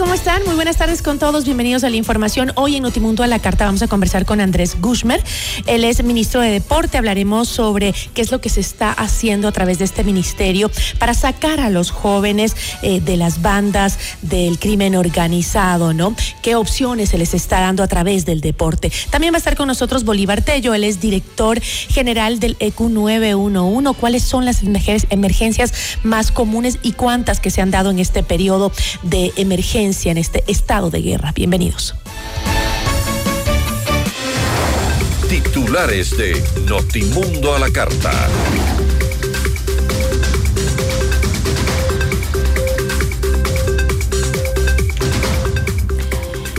¿Cómo están? Muy buenas tardes con todos. Bienvenidos a la información. Hoy en Notimundo a la Carta vamos a conversar con Andrés Gushmer. Él es ministro de Deporte. Hablaremos sobre qué es lo que se está haciendo a través de este ministerio para sacar a los jóvenes eh, de las bandas del crimen organizado, ¿no? ¿Qué opciones se les está dando a través del deporte? También va a estar con nosotros Bolívar Tello. Él es director general del EQ 911. ¿Cuáles son las emergencias más comunes y cuántas que se han dado en este periodo de emergencia? En este estado de guerra. Bienvenidos. Titulares de Notimundo a la Carta.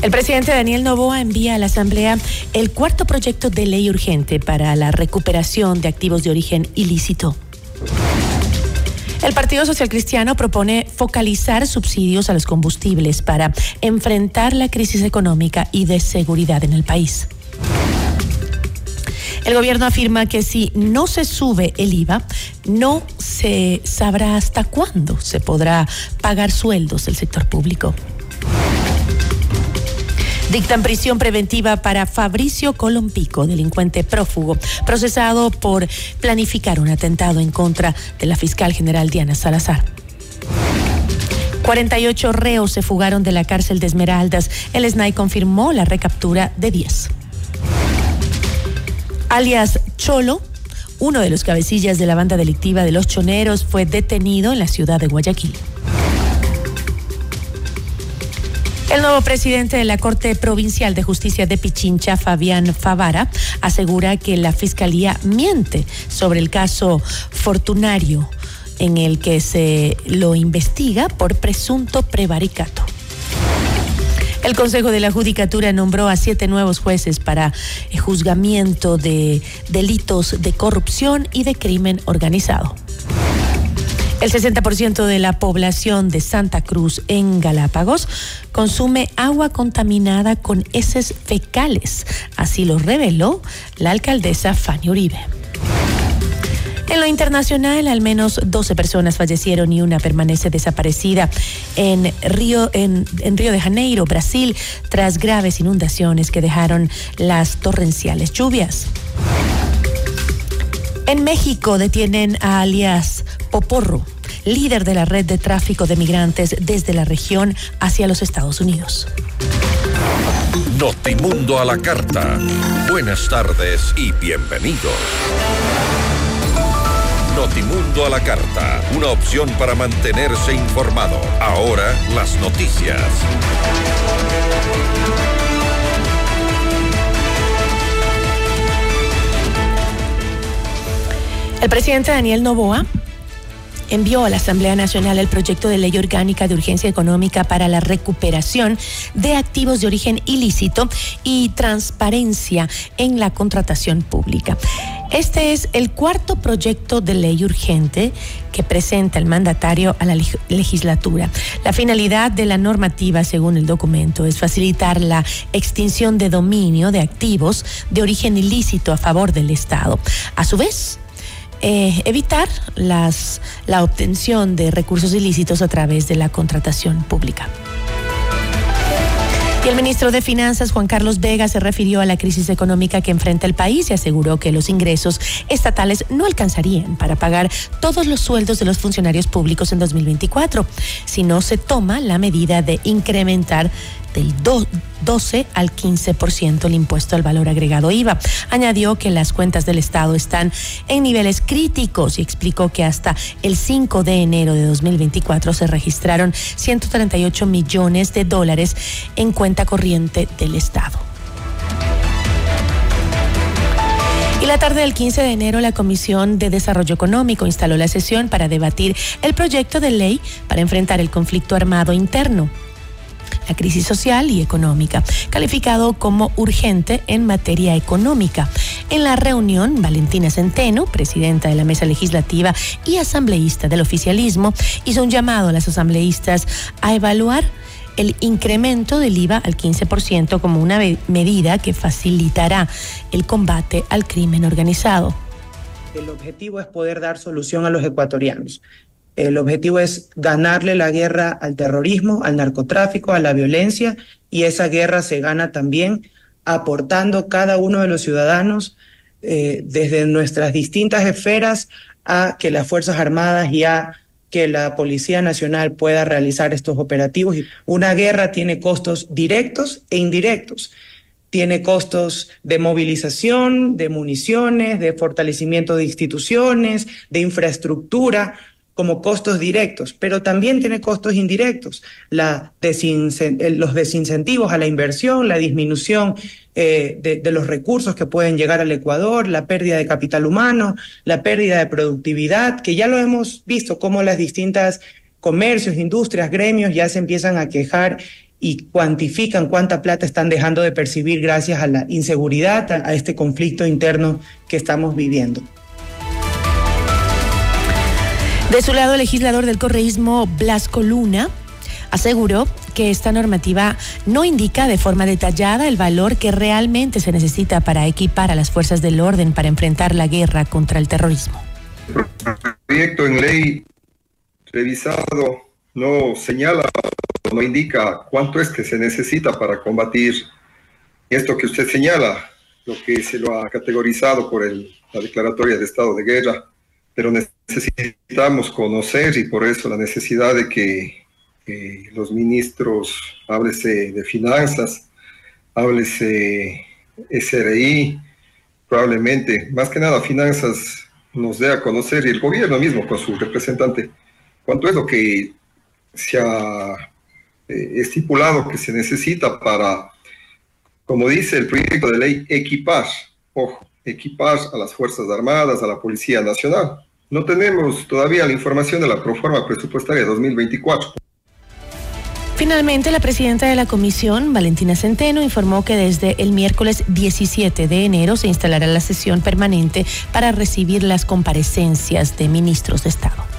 El presidente Daniel Novoa envía a la Asamblea el cuarto proyecto de ley urgente para la recuperación de activos de origen ilícito. El Partido Social Cristiano propone focalizar subsidios a los combustibles para enfrentar la crisis económica y de seguridad en el país. El gobierno afirma que si no se sube el IVA, no se sabrá hasta cuándo se podrá pagar sueldos del sector público. Dictan prisión preventiva para Fabricio Colompico, delincuente prófugo, procesado por planificar un atentado en contra de la fiscal general Diana Salazar. 48 reos se fugaron de la cárcel de Esmeraldas. El SNAI confirmó la recaptura de 10. Alias Cholo, uno de los cabecillas de la banda delictiva de los choneros, fue detenido en la ciudad de Guayaquil. El nuevo presidente de la Corte Provincial de Justicia de Pichincha, Fabián Favara, asegura que la Fiscalía miente sobre el caso Fortunario en el que se lo investiga por presunto prevaricato. El Consejo de la Judicatura nombró a siete nuevos jueces para juzgamiento de delitos de corrupción y de crimen organizado. El 60% de la población de Santa Cruz en Galápagos consume agua contaminada con heces fecales. Así lo reveló la alcaldesa Fanny Uribe. En lo internacional, al menos 12 personas fallecieron y una permanece desaparecida en Río, en, en, Río de Janeiro, Brasil, tras graves inundaciones que dejaron las torrenciales lluvias. En México detienen a alias Poporro, líder de la red de tráfico de migrantes desde la región hacia los Estados Unidos. Notimundo a la carta. Buenas tardes y bienvenidos. Notimundo a la carta, una opción para mantenerse informado. Ahora las noticias. El presidente Daniel Novoa envió a la Asamblea Nacional el proyecto de ley orgánica de urgencia económica para la recuperación de activos de origen ilícito y transparencia en la contratación pública. Este es el cuarto proyecto de ley urgente que presenta el mandatario a la legislatura. La finalidad de la normativa, según el documento, es facilitar la extinción de dominio de activos de origen ilícito a favor del Estado. A su vez, eh, evitar las, la obtención de recursos ilícitos a través de la contratación pública. Y el ministro de Finanzas, Juan Carlos Vega, se refirió a la crisis económica que enfrenta el país y aseguró que los ingresos estatales no alcanzarían para pagar todos los sueldos de los funcionarios públicos en 2024 si no se toma la medida de incrementar del 12 al 15% el impuesto al valor agregado IVA. Añadió que las cuentas del Estado están en niveles críticos y explicó que hasta el 5 de enero de 2024 se registraron 138 millones de dólares en cuenta corriente del Estado. Y la tarde del 15 de enero, la Comisión de Desarrollo Económico instaló la sesión para debatir el proyecto de ley para enfrentar el conflicto armado interno la crisis social y económica, calificado como urgente en materia económica. En la reunión, Valentina Centeno, presidenta de la mesa legislativa y asambleísta del oficialismo, hizo un llamado a las asambleístas a evaluar el incremento del IVA al 15% como una medida que facilitará el combate al crimen organizado. El objetivo es poder dar solución a los ecuatorianos. El objetivo es ganarle la guerra al terrorismo, al narcotráfico, a la violencia, y esa guerra se gana también aportando cada uno de los ciudadanos eh, desde nuestras distintas esferas a que las Fuerzas Armadas y a que la Policía Nacional pueda realizar estos operativos. Una guerra tiene costos directos e indirectos. Tiene costos de movilización, de municiones, de fortalecimiento de instituciones, de infraestructura, como costos directos, pero también tiene costos indirectos, la los desincentivos a la inversión, la disminución eh, de, los recursos que pueden llegar al Ecuador, la pérdida de capital humano, la pérdida de productividad, que ya lo hemos visto como las distintas comercios, industrias, gremios ya se empiezan a quejar y cuantifican cuánta plata están dejando de percibir gracias a la inseguridad, a este conflicto interno que estamos viviendo. De su lado, el legislador del correísmo Blasco Luna aseguró que esta normativa no indica de forma detallada el valor que realmente se necesita para equipar a las fuerzas del orden para enfrentar la guerra contra el terrorismo. El proyecto en ley revisado no señala, no indica cuánto es que se necesita para combatir esto que usted señala, lo que se lo ha categorizado por la declaratoria de estado de guerra pero necesitamos conocer y por eso la necesidad de que los ministros, háblese de finanzas, háblese SRI, probablemente, más que nada finanzas nos dé a conocer y el gobierno mismo con su representante, cuánto es lo que se ha eh, estipulado que se necesita para, como dice el proyecto de ley, equipar, ojo, equipar a las Fuerzas Armadas, a la Policía Nacional. No tenemos todavía la información de la proforma presupuestaria 2024. Finalmente, la presidenta de la comisión, Valentina Centeno, informó que desde el miércoles 17 de enero se instalará la sesión permanente para recibir las comparecencias de ministros de Estado.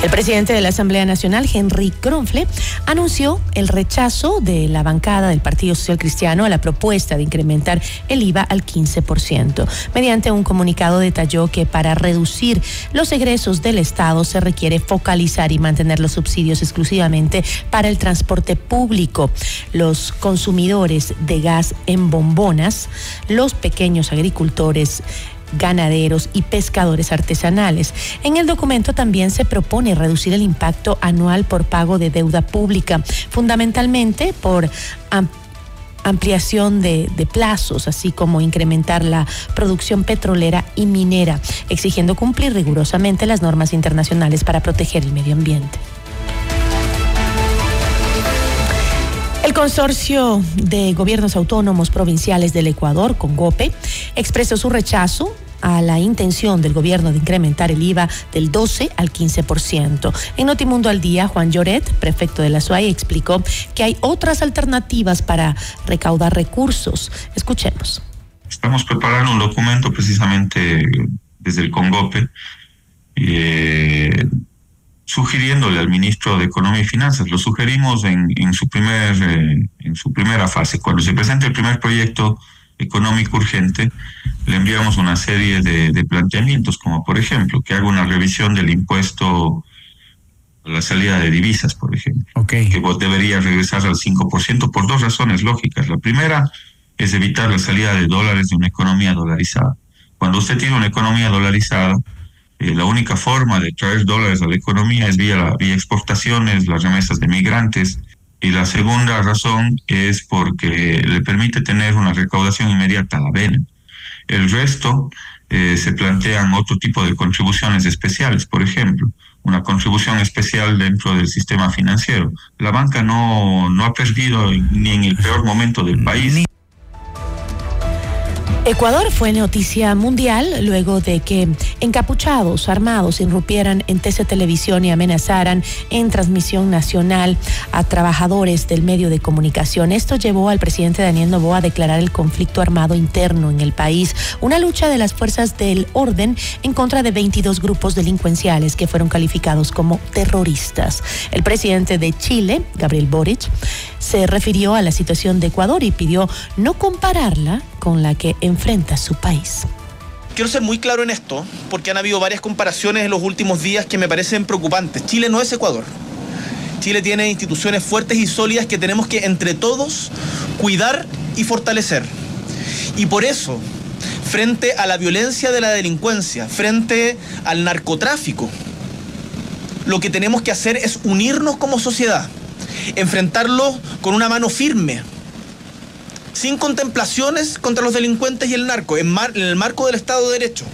El presidente de la Asamblea Nacional, Henry Kronfle, anunció el rechazo de la bancada del Partido Social Cristiano a la propuesta de incrementar el IVA al 15%. Mediante un comunicado detalló que para reducir los egresos del Estado se requiere focalizar y mantener los subsidios exclusivamente para el transporte público, los consumidores de gas en bombonas, los pequeños agricultores, ganaderos y pescadores artesanales. En el documento también se propone reducir el impacto anual por pago de deuda pública, fundamentalmente por ampliación de, de, plazos, así como incrementar la producción petrolera y minera, exigiendo cumplir rigurosamente las normas internacionales para proteger el medio ambiente. El consorcio de gobiernos autónomos provinciales del Ecuador, CONGOPE, expresó su rechazo a la intención del gobierno de incrementar el IVA del 12 al 15%. En Notimundo al Día, Juan Lloret, prefecto de la SUAI, explicó que hay otras alternativas para recaudar recursos. Escuchemos. Estamos preparando un documento precisamente desde el CONGOPE. Eh, sugiriéndole al ministro de Economía y Finanzas. Lo sugerimos en, en su, primer, eh, en su primera fase. Cuando se presente el primer proyecto económico urgente, le enviamos una serie de, de planteamientos, como por ejemplo que haga una revisión del impuesto la salida de divisas, por ejemplo, okay. que debería regresar al 5% por dos razones lógicas. La primera es evitar la salida de dólares de una economía dolarizada. Cuando usted tiene una economía dolarizada, eh, la única forma de traer dólares a la economía es vía, vía exportaciones, las remesas de migrantes. Y la segunda razón es porque le permite tener una recaudación inmediata a la vena. El resto eh, se plantean otro tipo de contribuciones especiales, por ejemplo, una contribución especial dentro del sistema financiero. La banca no, no ha perdido ni en el peor momento del país. Ecuador fue noticia mundial luego de que encapuchados armados irrumpieran en TC Televisión y amenazaran en transmisión nacional a trabajadores del medio de comunicación. Esto llevó al presidente Daniel Novoa a declarar el conflicto armado interno en el país, una lucha de las fuerzas del orden en contra de 22 grupos delincuenciales que fueron calificados como terroristas. El presidente de Chile, Gabriel Boric, se refirió a la situación de Ecuador y pidió no compararla con la que enfrenta su país. Quiero ser muy claro en esto, porque han habido varias comparaciones en los últimos días que me parecen preocupantes. Chile no es Ecuador. Chile tiene instituciones fuertes y sólidas que tenemos que entre todos cuidar y fortalecer. Y por eso, frente a la violencia de la delincuencia, frente al narcotráfico, lo que tenemos que hacer es unirnos como sociedad, enfrentarlo con una mano firme, sin contemplaciones contra los delincuentes y el narco, en, el marco del Estado de Derecho.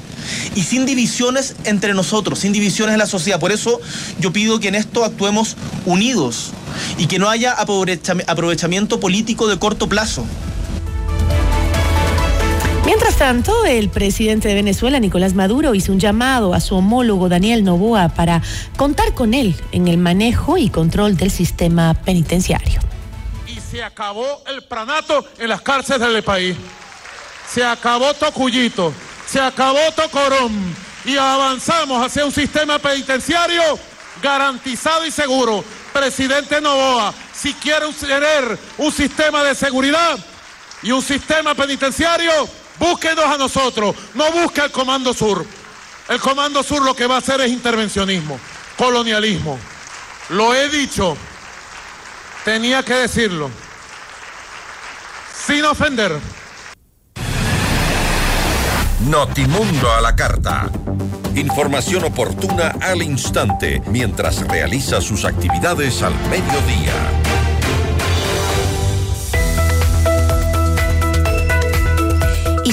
Y sin divisiones entre nosotros, sin divisiones en la sociedad. Por eso yo pido que en esto actuemos unidos y que no haya aprovechamiento político de corto plazo. Mientras tanto, el presidente de Venezuela, Nicolás Maduro, hizo un llamado a su homólogo Daniel Novoa para contar con él en el manejo y control del sistema penitenciario se acabó el pranato en las cárceles del país. Se acabó Tocuyito, se acabó Tocorón y avanzamos hacia un sistema penitenciario garantizado y seguro. Presidente Novoa, si quiere tener un sistema de seguridad y un sistema penitenciario, búsquenos a nosotros, no busque el Comando Sur. El Comando Sur lo que va a hacer es intervencionismo, colonialismo. Lo he dicho, tenía que decirlo sin ofender. Notimundo a la carta. Información oportuna al instante mientras realiza sus actividades al mediodía.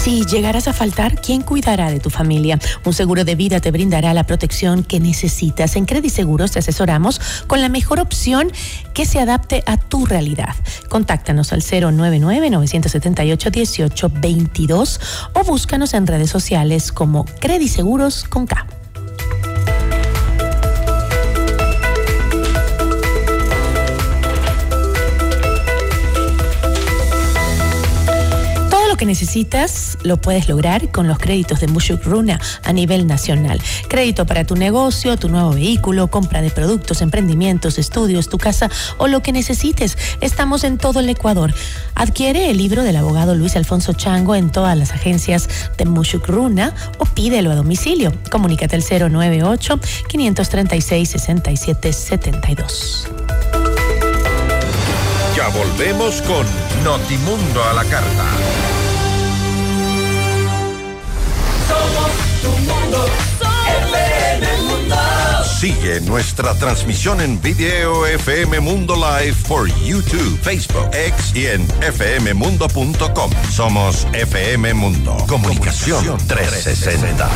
Si llegaras a faltar, ¿quién cuidará de tu familia? Un seguro de vida te brindará la protección que necesitas. En Credit Seguros te asesoramos con la mejor opción que se adapte a tu realidad. Contáctanos al 099-978-1822 o búscanos en redes sociales como Credit Seguros con K. que necesitas lo puedes lograr con los créditos de Mushuk Runa a nivel nacional. Crédito para tu negocio, tu nuevo vehículo, compra de productos, emprendimientos, estudios, tu casa o lo que necesites. Estamos en todo el Ecuador. Adquiere el libro del abogado Luis Alfonso Chango en todas las agencias de Mushuk Runa o pídelo a domicilio. Comunícate al 098 536 6772. Ya volvemos con Notimundo a la carta. Sigue nuestra transmisión en video FM Mundo Live por YouTube, Facebook, X y en fmmundo.com. Somos FM Mundo. Comunicación 360.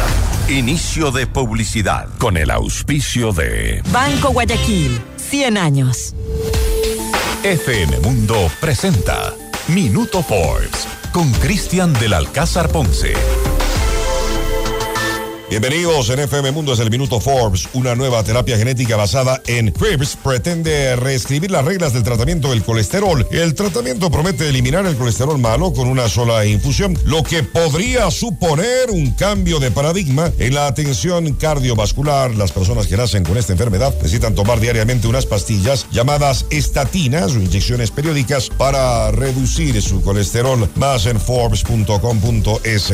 Inicio de publicidad con el auspicio de Banco Guayaquil, 100 años. FM Mundo presenta Minuto Forbes con Cristian del Alcázar Ponce. Bienvenidos en FM Mundo, es el Minuto Forbes. Una nueva terapia genética basada en CRIBS pretende reescribir las reglas del tratamiento del colesterol. El tratamiento promete eliminar el colesterol malo con una sola infusión, lo que podría suponer un cambio de paradigma en la atención cardiovascular. Las personas que nacen con esta enfermedad necesitan tomar diariamente unas pastillas llamadas estatinas o inyecciones periódicas para reducir su colesterol. Más en Forbes.com.es.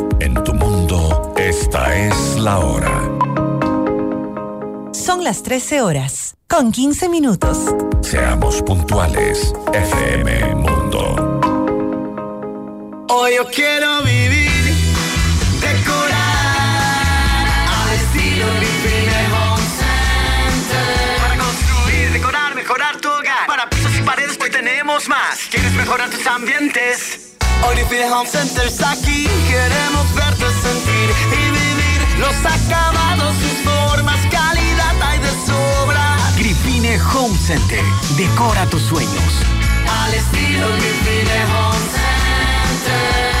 Esta es la hora. Son las 13 horas, con 15 minutos. Seamos puntuales, FM Mundo. Hoy yo quiero vivir, decorar al estilo Grifine Home Center. Para construir, decorar, mejorar tu hogar. Para pisos y paredes hoy tenemos más. ¿Quieres mejorar tus ambientes? Hoy Home Center está aquí. Queremos vivir los acabados, sus formas, calidad hay de sobra. Grifine Home Center. Decora tus sueños. Al estilo Grifine Home Center.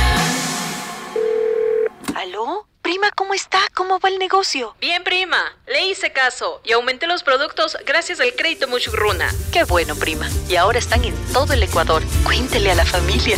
¿Aló? Prima, ¿cómo está? ¿Cómo va el negocio? Bien, prima. Le hice caso y aumenté los productos gracias al crédito Muchugruna. Qué bueno, prima. Y ahora están en todo el Ecuador. Cuéntele a la familia.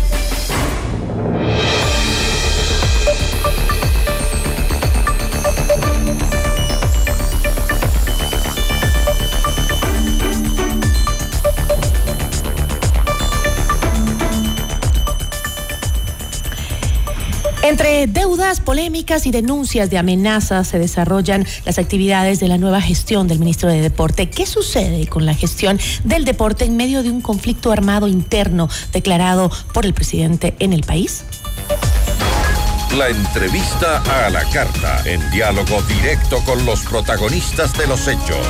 Deudas, polémicas y denuncias de amenazas se desarrollan las actividades de la nueva gestión del ministro de Deporte. ¿Qué sucede con la gestión del deporte en medio de un conflicto armado interno declarado por el presidente en el país? La entrevista a la carta, en diálogo directo con los protagonistas de los hechos.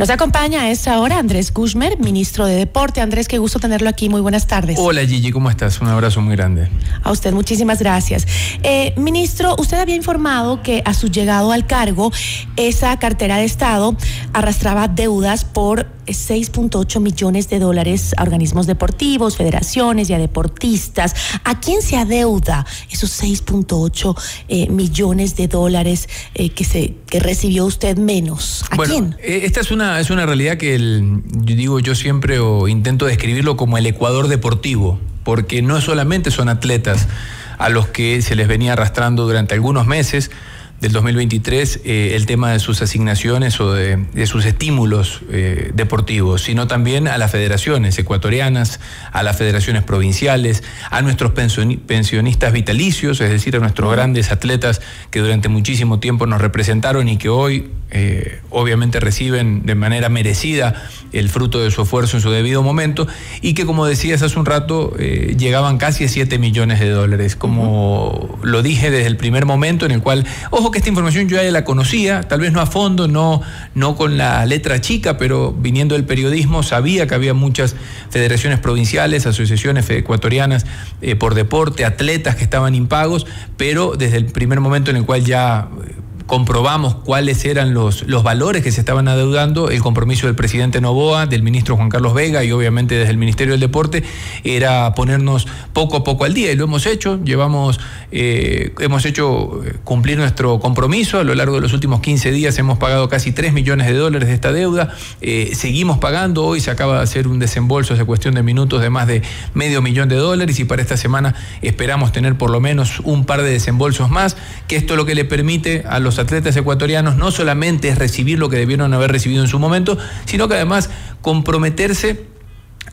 Nos acompaña a esta hora Andrés Kushmer, ministro de Deporte. Andrés, qué gusto tenerlo aquí. Muy buenas tardes. Hola Gigi, ¿cómo estás? Un abrazo muy grande. A usted, muchísimas gracias. Eh, ministro, usted había informado que a su llegado al cargo, esa cartera de Estado arrastraba deudas por 6.8 millones de dólares a organismos deportivos, federaciones y a deportistas. ¿A quién se adeuda esos 6.8 eh, millones de dólares eh, que, se, que recibió usted menos? ¿A bueno, quién? eh, esta es una, es una realidad que el- yo digo yo siempre o intento describirlo como el Ecuador deportivo, porque no solamente son atletas a los que se les venía arrastrando durante algunos meses del 2023 eh, el tema de sus asignaciones o de, de sus estímulos eh, deportivos, sino también a las federaciones ecuatorianas, a las federaciones provinciales, a nuestros pensioni- pensionistas vitalicios, es decir, a nuestros grandes atletas que durante muchísimo tiempo nos representaron y que hoy eh, obviamente reciben de manera merecida el fruto de su esfuerzo en su debido momento y que como decías hace un rato llegaban casi a 7 millones de dólares, como lo dije desde el primer momento en el cual, ojo que esta información yo ya la conocía, tal vez no a fondo, no, no con la letra chica, pero viniendo del periodismo sabía que había muchas federaciones provinciales, asociaciones ecuatorianas eh, por deporte, atletas que estaban impagos, pero desde el primer momento en el cual ya eh, comprobamos cuáles eran los, los valores que se estaban adeudando, el compromiso del presidente Novoa, del ministro Juan Carlos Vega y obviamente desde el Ministerio del Deporte, era ponernos poco a poco al día y lo hemos hecho, llevamos, eh, hemos hecho eh, cumplir nuestro compromiso, a lo largo de los últimos 15 días hemos pagado casi 3 millones de dólares de esta deuda, eh, seguimos pagando, hoy se acaba de hacer un desembolso hace cuestión de minutos de más de medio millón de dólares y para esta semana esperamos tener por lo menos un par de desembolsos más, que esto es lo que le permite a los atletas ecuatorianos no solamente es recibir lo que debieron haber recibido en su momento, sino que además comprometerse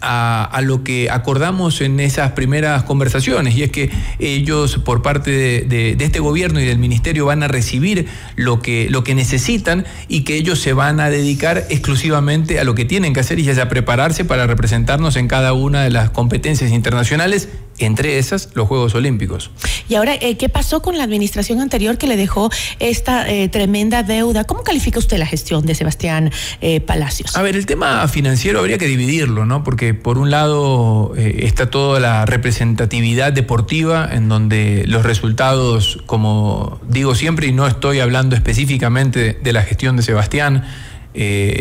a, lo que acordamos en esas primeras conversaciones, y es que ellos por parte de, este gobierno y del ministerio van a recibir lo que, lo que necesitan y que ellos se van a dedicar exclusivamente a lo que tienen que hacer y es a prepararse para representarnos en cada una de las competencias internacionales entre esas los Juegos Olímpicos. Y ahora, eh, ¿qué pasó con la administración anterior que le dejó esta eh, tremenda deuda? ¿Cómo califica usted la gestión de Sebastián eh, Palacios? A ver, el tema financiero habría que dividirlo, ¿no? Porque por un lado está toda la representatividad deportiva en donde los resultados, como digo siempre, y no estoy hablando específicamente de la gestión de Sebastián,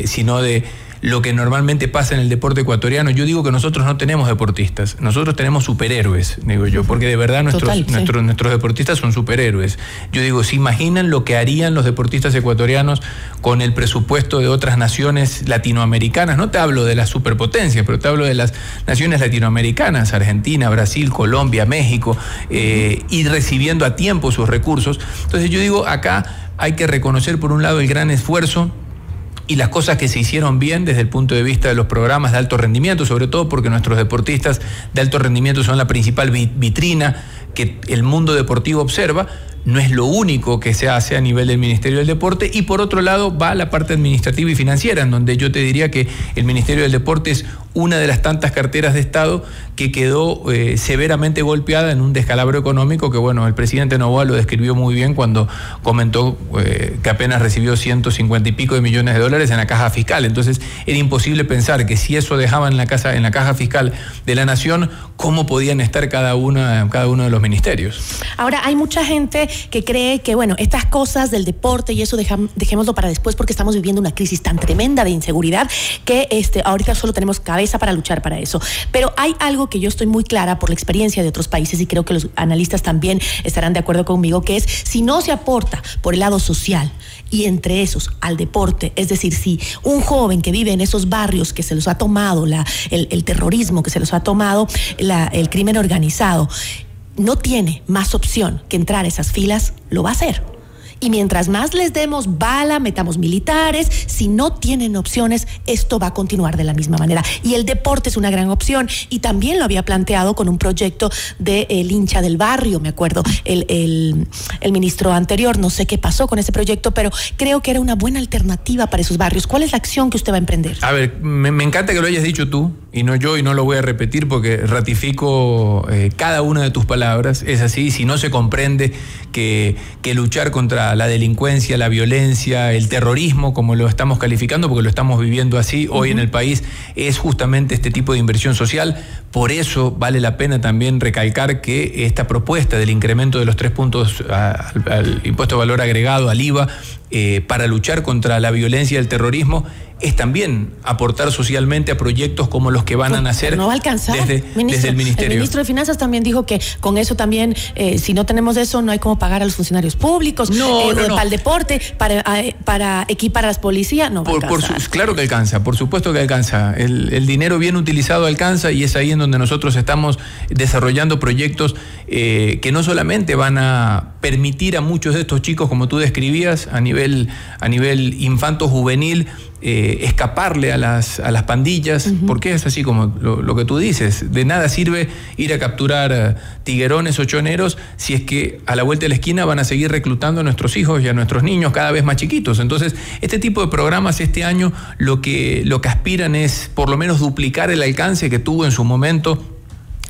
sino de lo que normalmente pasa en el deporte ecuatoriano. Yo digo que nosotros no tenemos deportistas, nosotros tenemos superhéroes, digo yo, porque de verdad nuestros, Total, sí. nuestros, nuestros deportistas son superhéroes. Yo digo, ¿se imaginan lo que harían los deportistas ecuatorianos con el presupuesto de otras naciones latinoamericanas? No te hablo de las superpotencias, pero te hablo de las naciones latinoamericanas, Argentina, Brasil, Colombia, México, eh, y recibiendo a tiempo sus recursos. Entonces yo digo, acá hay que reconocer por un lado el gran esfuerzo y las cosas que se hicieron bien desde el punto de vista de los programas de alto rendimiento, sobre todo porque nuestros deportistas de alto rendimiento son la principal vitrina que el mundo deportivo observa, no es lo único que se hace a nivel del Ministerio del Deporte y por otro lado va la parte administrativa y financiera, en donde yo te diría que el Ministerio del Deporte es una de las tantas carteras de Estado que quedó eh, severamente golpeada en un descalabro económico que, bueno, el presidente Novoa lo describió muy bien cuando comentó eh, que apenas recibió 150 y pico de millones de dólares en la caja fiscal. Entonces, era imposible pensar que si eso dejaba en la, casa, en la caja fiscal de la nación, cómo podían estar cada, una, cada uno de los ministerios. Ahora, hay mucha gente que cree que, bueno, estas cosas del deporte y eso dejémoslo para después porque estamos viviendo una crisis tan tremenda de inseguridad que este, ahorita solo tenemos cabeza para luchar para eso. Pero hay algo que yo estoy muy clara por la experiencia de otros países y creo que los analistas también estarán de acuerdo conmigo, que es si no se aporta por el lado social y entre esos al deporte, es decir, si un joven que vive en esos barrios que se los ha tomado la, el, terrorismo, que se los ha tomado el crimen organizado, no tiene más opción que entrar a esas filas, lo va a hacer. Y mientras más les demos bala, metamos militares, si no tienen opciones, esto va a continuar de la misma manera. Y el deporte es una gran opción. Y también lo había planteado con un proyecto del de hincha del barrio, me acuerdo, el, el, ministro anterior. No sé qué pasó con ese proyecto, pero creo que era una buena alternativa para esos barrios. ¿Cuál es la acción que usted va a emprender? A ver, me encanta que lo hayas dicho tú y no yo, y no lo voy a repetir porque ratifico eh, cada una de tus palabras. Es así, si no se comprende que, que luchar contra la delincuencia, la violencia, el terrorismo, como lo estamos calificando, porque lo estamos viviendo así hoy uh -huh. en el país, es justamente este tipo de inversión social. Por eso vale la pena también recalcar que esta propuesta del incremento de los tres puntos al, al impuesto de valor agregado, al IVA, eh, para luchar contra la violencia y el terrorismo es también aportar socialmente a proyectos como los que van pues, a nacer no va a alcanzar, desde, ministro, desde, el Ministerio. El ministro de Finanzas también dijo que con eso también, eh, si no tenemos eso, no hay como pagar a los funcionarios públicos, no, eh, no, no. para el deporte, para, para equipar a las policías, no por, por su, Claro que alcanza, por supuesto que alcanza. El, el, dinero bien utilizado alcanza y es ahí en donde nosotros estamos desarrollando proyectos eh, que no solamente van a permitir a muchos de estos chicos, como tú describías, a nivel, a nivel infanto-juvenil, eh, escaparle a las, a las pandillas, uh -huh. porque es así como lo, lo, que tú dices. De nada sirve ir a capturar uh, tiguerones o choneros si es que a la vuelta de la esquina van a seguir reclutando a nuestros hijos y a nuestros niños cada vez más chiquitos. Entonces, este tipo de programas este año lo que, lo que aspiran es por lo menos duplicar el alcance que tuvo en su momento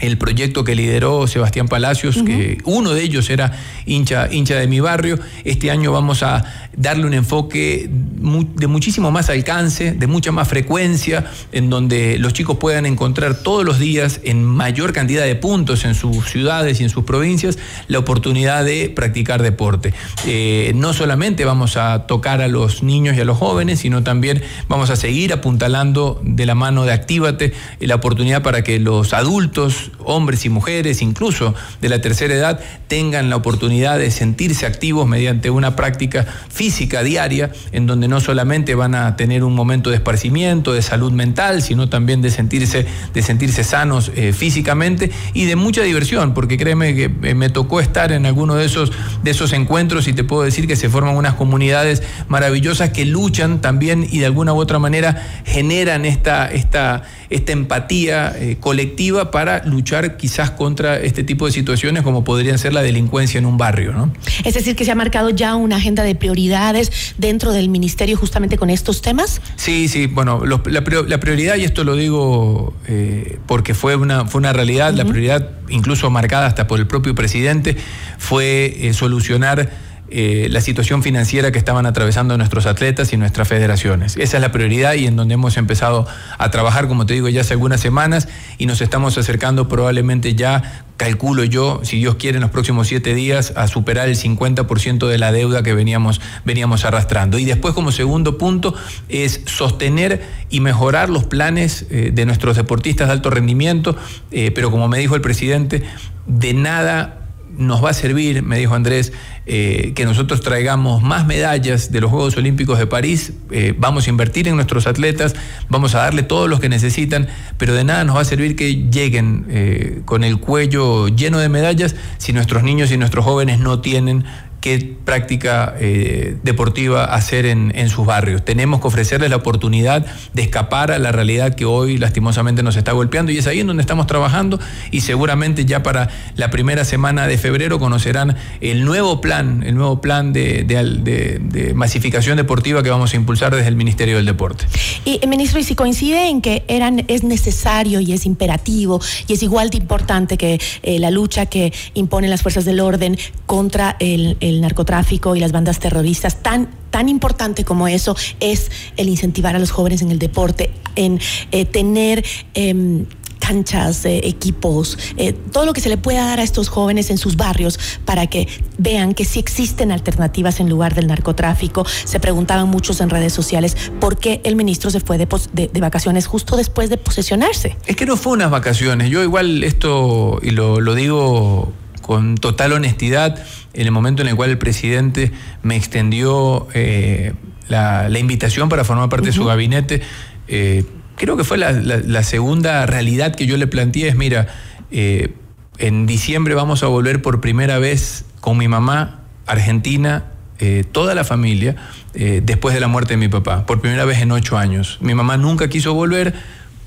el proyecto que lideró Sebastián Palacios, uh -huh. que uno de ellos era hincha, hincha de mi barrio. Este año vamos a darle un enfoque de muchísimo más alcance, de mucha más frecuencia, en donde los chicos puedan encontrar todos los días, en mayor cantidad de puntos en sus ciudades y en sus provincias, la oportunidad de practicar deporte. Eh, no solamente vamos a tocar a los niños y a los jóvenes, sino también vamos a seguir apuntalando de la mano de Actívate la oportunidad para que los adultos hombres y mujeres, incluso de la tercera edad, tengan la oportunidad de sentirse activos mediante una práctica física diaria, en donde no solamente van a tener un momento de esparcimiento, de salud mental, sino también de sentirse, de sentirse sanos eh, físicamente y de mucha diversión, porque créeme que eh, me tocó estar en alguno de esos, de esos encuentros y te puedo decir que se forman unas comunidades maravillosas que luchan también y de alguna u otra manera generan esta, esta, esta empatía eh, colectiva para luchar quizás contra este tipo de situaciones como podrían ser la delincuencia en un barrio. ¿no? Es decir, que se ha marcado ya una agenda de prioridades dentro del ministerio justamente con estos temas. Sí, sí, bueno, la prioridad, y esto lo digo eh, porque fue una, fue una realidad, la prioridad incluso marcada hasta por el propio presidente, fue eh, solucionar eh, la situación financiera que estaban atravesando nuestros atletas y nuestras federaciones. Esa es la prioridad y en donde hemos empezado a trabajar, como te digo, ya hace algunas semanas y nos estamos acercando probablemente ya, calculo yo, si Dios quiere, en los próximos siete días, a superar el 50% de la deuda que veníamos, veníamos arrastrando. Y después, como segundo punto, es sostener y mejorar los planes eh, de nuestros deportistas de alto rendimiento, eh, pero como me dijo el presidente, de nada nos va a servir, me dijo Andrés, eh, que nosotros traigamos más medallas de los Juegos Olímpicos de París, eh, vamos a invertir en nuestros atletas, vamos a darle todos los que necesitan, pero de nada nos va a servir que lleguen eh, con el cuello lleno de medallas si nuestros niños y nuestros jóvenes no tienen qué práctica eh, deportiva hacer en, en sus barrios. Tenemos que ofrecerles la oportunidad de escapar a la realidad que hoy lastimosamente nos está golpeando y es ahí en donde estamos trabajando y seguramente ya para la primera semana de febrero conocerán el nuevo plan, el nuevo plan de, de masificación deportiva que vamos a impulsar desde el Ministerio del Deporte. Y, eh, ministro, y si coincide en que eran, es necesario y es imperativo y es igual de importante que eh, la lucha que imponen las fuerzas del orden contra el narcotráfico y las bandas terroristas, tan, tan importante como eso es el incentivar a los jóvenes en el deporte, en eh, tener... em, canchas, eh, equipos, eh, todo lo que se le pueda dar a estos jóvenes en sus barrios para que vean que sí existen alternativas en lugar del narcotráfico. Se preguntaban muchos en redes sociales por qué el ministro se fue de- de vacaciones justo después de posesionarse. Es que no fue unas vacaciones. Yo igual esto, y lo, lo digo con total honestidad, en el momento en el cual el presidente me extendió eh, la, la invitación para formar parte de su gabinete, eh, creo que fue la, la- la segunda realidad que yo le planteé, es, mira, eh, en diciembre vamos a volver por primera vez con mi mamá, Argentina, eh, toda la familia, eh, después de la muerte de mi papá, por primera vez en ocho años. Mi mamá nunca quiso volver,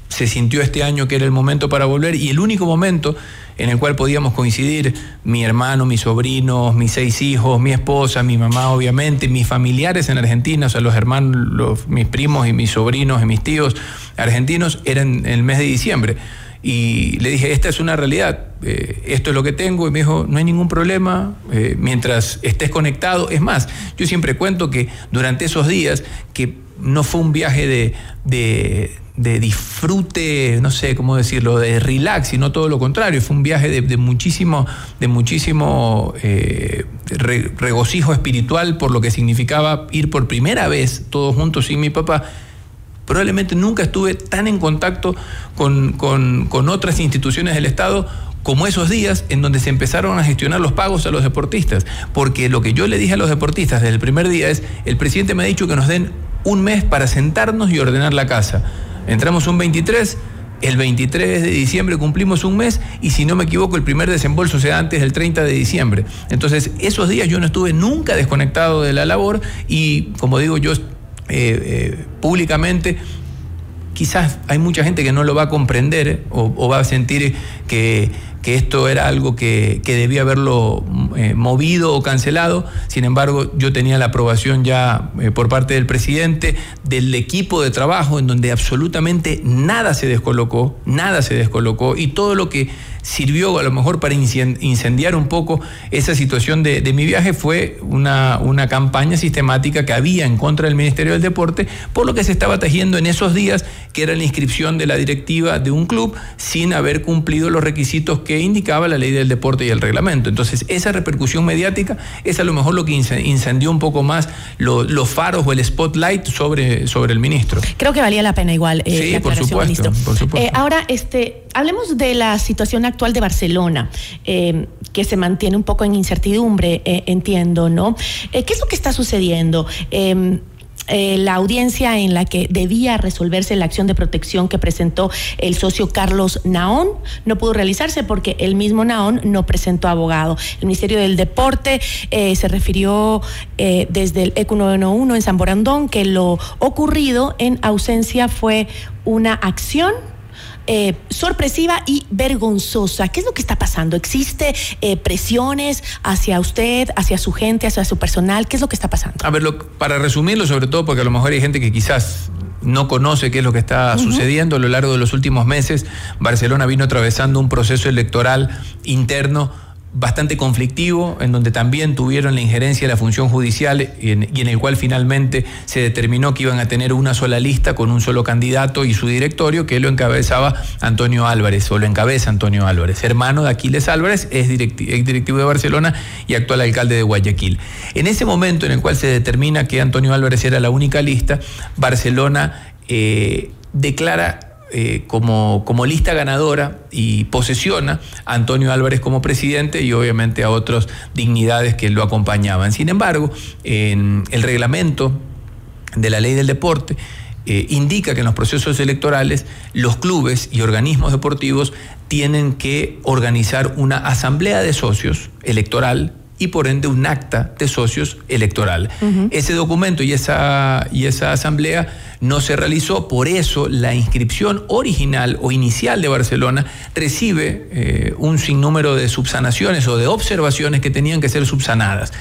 se sintió este año que era el momento para volver y el único momento en el cual podíamos coincidir, mi hermano, mis sobrinos, mis seis hijos, mi esposa, mi mamá obviamente, mis familiares en Argentina, o sea, los hermanos, mis primos y mis sobrinos y mis tíos argentinos, eran en el mes de diciembre. Y le dije, esta es una realidad, eh, esto es lo que tengo. Y me dijo, no hay ningún problema, eh, mientras estés conectado. Es más, yo siempre cuento que durante esos días, que no fue un viaje de- de disfrute, no sé cómo decirlo, de relax, sino todo lo contrario, fue un viaje de, muchísimo, de muchísimo eh, re- regocijo espiritual por lo que significaba ir por primera vez todos juntos sin mi papá probablemente nunca estuve tan en contacto con, con- con otras instituciones del Estado como esos días en donde se empezaron a gestionar los pagos a los deportistas. Porque lo que yo le dije a los deportistas desde el primer día es, el presidente me ha dicho que nos den un mes para sentarnos y ordenar la casa. Entramos un 23, el 23 de diciembre cumplimos un mes y si no me equivoco el primer desembolso se antes del 30 de diciembre. Entonces esos días yo no estuve nunca desconectado de la labor y como digo yo eh, eh, públicamente quizás hay mucha gente que no lo va a comprender eh, o, va a sentir que, que esto era algo que, que debía haberlo eh, movido o cancelado. Sin embargo, yo tenía la aprobación ya eh, por parte del presidente, del equipo de trabajo, en donde absolutamente nada se descolocó, nada se descolocó y todo lo que sirvió a lo mejor para incendiar un poco esa situación de, de mi viaje fue una, una campaña sistemática que había en contra del Ministerio del Deporte por lo que se estaba tejiendo en esos días, que era la inscripción de la directiva de un club sin haber cumplido los requisitos que indicaba la ley del deporte y el reglamento. Entonces, esa repercusión mediática es a lo mejor lo que incendió un poco más los faros o el spotlight sobre, sobre el ministro. Creo que valía la pena igual. Eh, sí, por supuesto, por supuesto. Eh, ahora, este, hablemos de la situación actual de Barcelona, eh, que se mantiene un poco en incertidumbre, eh, entiendo, ¿no? ¿Qué es lo que está sucediendo? Em, eh, la audiencia en la que debía resolverse la acción de protección que presentó el socio Carlos Naón no pudo realizarse porque el mismo Naón no presentó abogado. El Ministerio del Deporte eh, se refirió eh, desde el ECU 911 en San Borandón que lo ocurrido en ausencia fue una acción eh, sorpresiva y vergonzosa. ¿Qué es lo que está pasando? ¿Existe eh, presiones hacia usted, hacia su gente, hacia su personal? ¿Qué es lo que está pasando? A ver, para resumirlo, sobre todo porque a lo mejor hay gente que quizás no conoce qué es lo que está sucediendo a lo largo de los últimos meses. Barcelona vino atravesando un proceso electoral interno bastante conflictivo, en donde también tuvieron la injerencia de la función judicial y en, el cual finalmente se determinó que iban a tener una sola lista con un solo candidato y su directorio, que lo encabezaba Antonio Álvarez, o lo encabeza Antonio Álvarez, hermano de Aquiles Álvarez, es, directivo de Barcelona y actual alcalde de Guayaquil. En ese momento en el cual se determina que Antonio Álvarez era la única lista, Barcelona eh, declara eh, como, como lista ganadora y posesiona a Antonio Álvarez como presidente y obviamente a otras dignidades que lo acompañaban. Sin embargo, en el reglamento de la ley del deporte, eh, indica que en los procesos electorales los clubes y organismos deportivos tienen que organizar una asamblea de socios electoral y por ende un acta de socios electoral. Ese documento y esa, y esa asamblea no se realizó, por eso la inscripción original o inicial de Barcelona recibe eh, un sinnúmero de subsanaciones o de observaciones que tenían que ser subsanadas.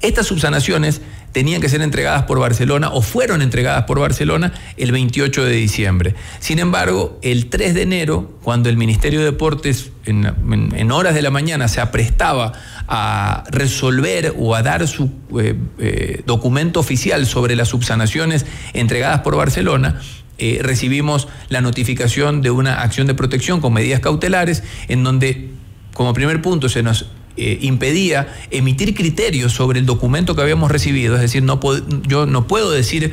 Estas subsanaciones tenían que ser entregadas por Barcelona o fueron entregadas por Barcelona el 28 de diciembre. Sin embargo, el 3 de enero, cuando el Ministerio de Deportes en, horas de la mañana se aprestaba a resolver o a dar su eh, eh, documento oficial sobre las subsanaciones entregadas por Barcelona, eh, recibimos la notificación de una acción de protección con medidas cautelares en donde como primer punto se nos eh, impedía emitir criterios sobre el documento que habíamos recibido, es decir, no yo no puedo decir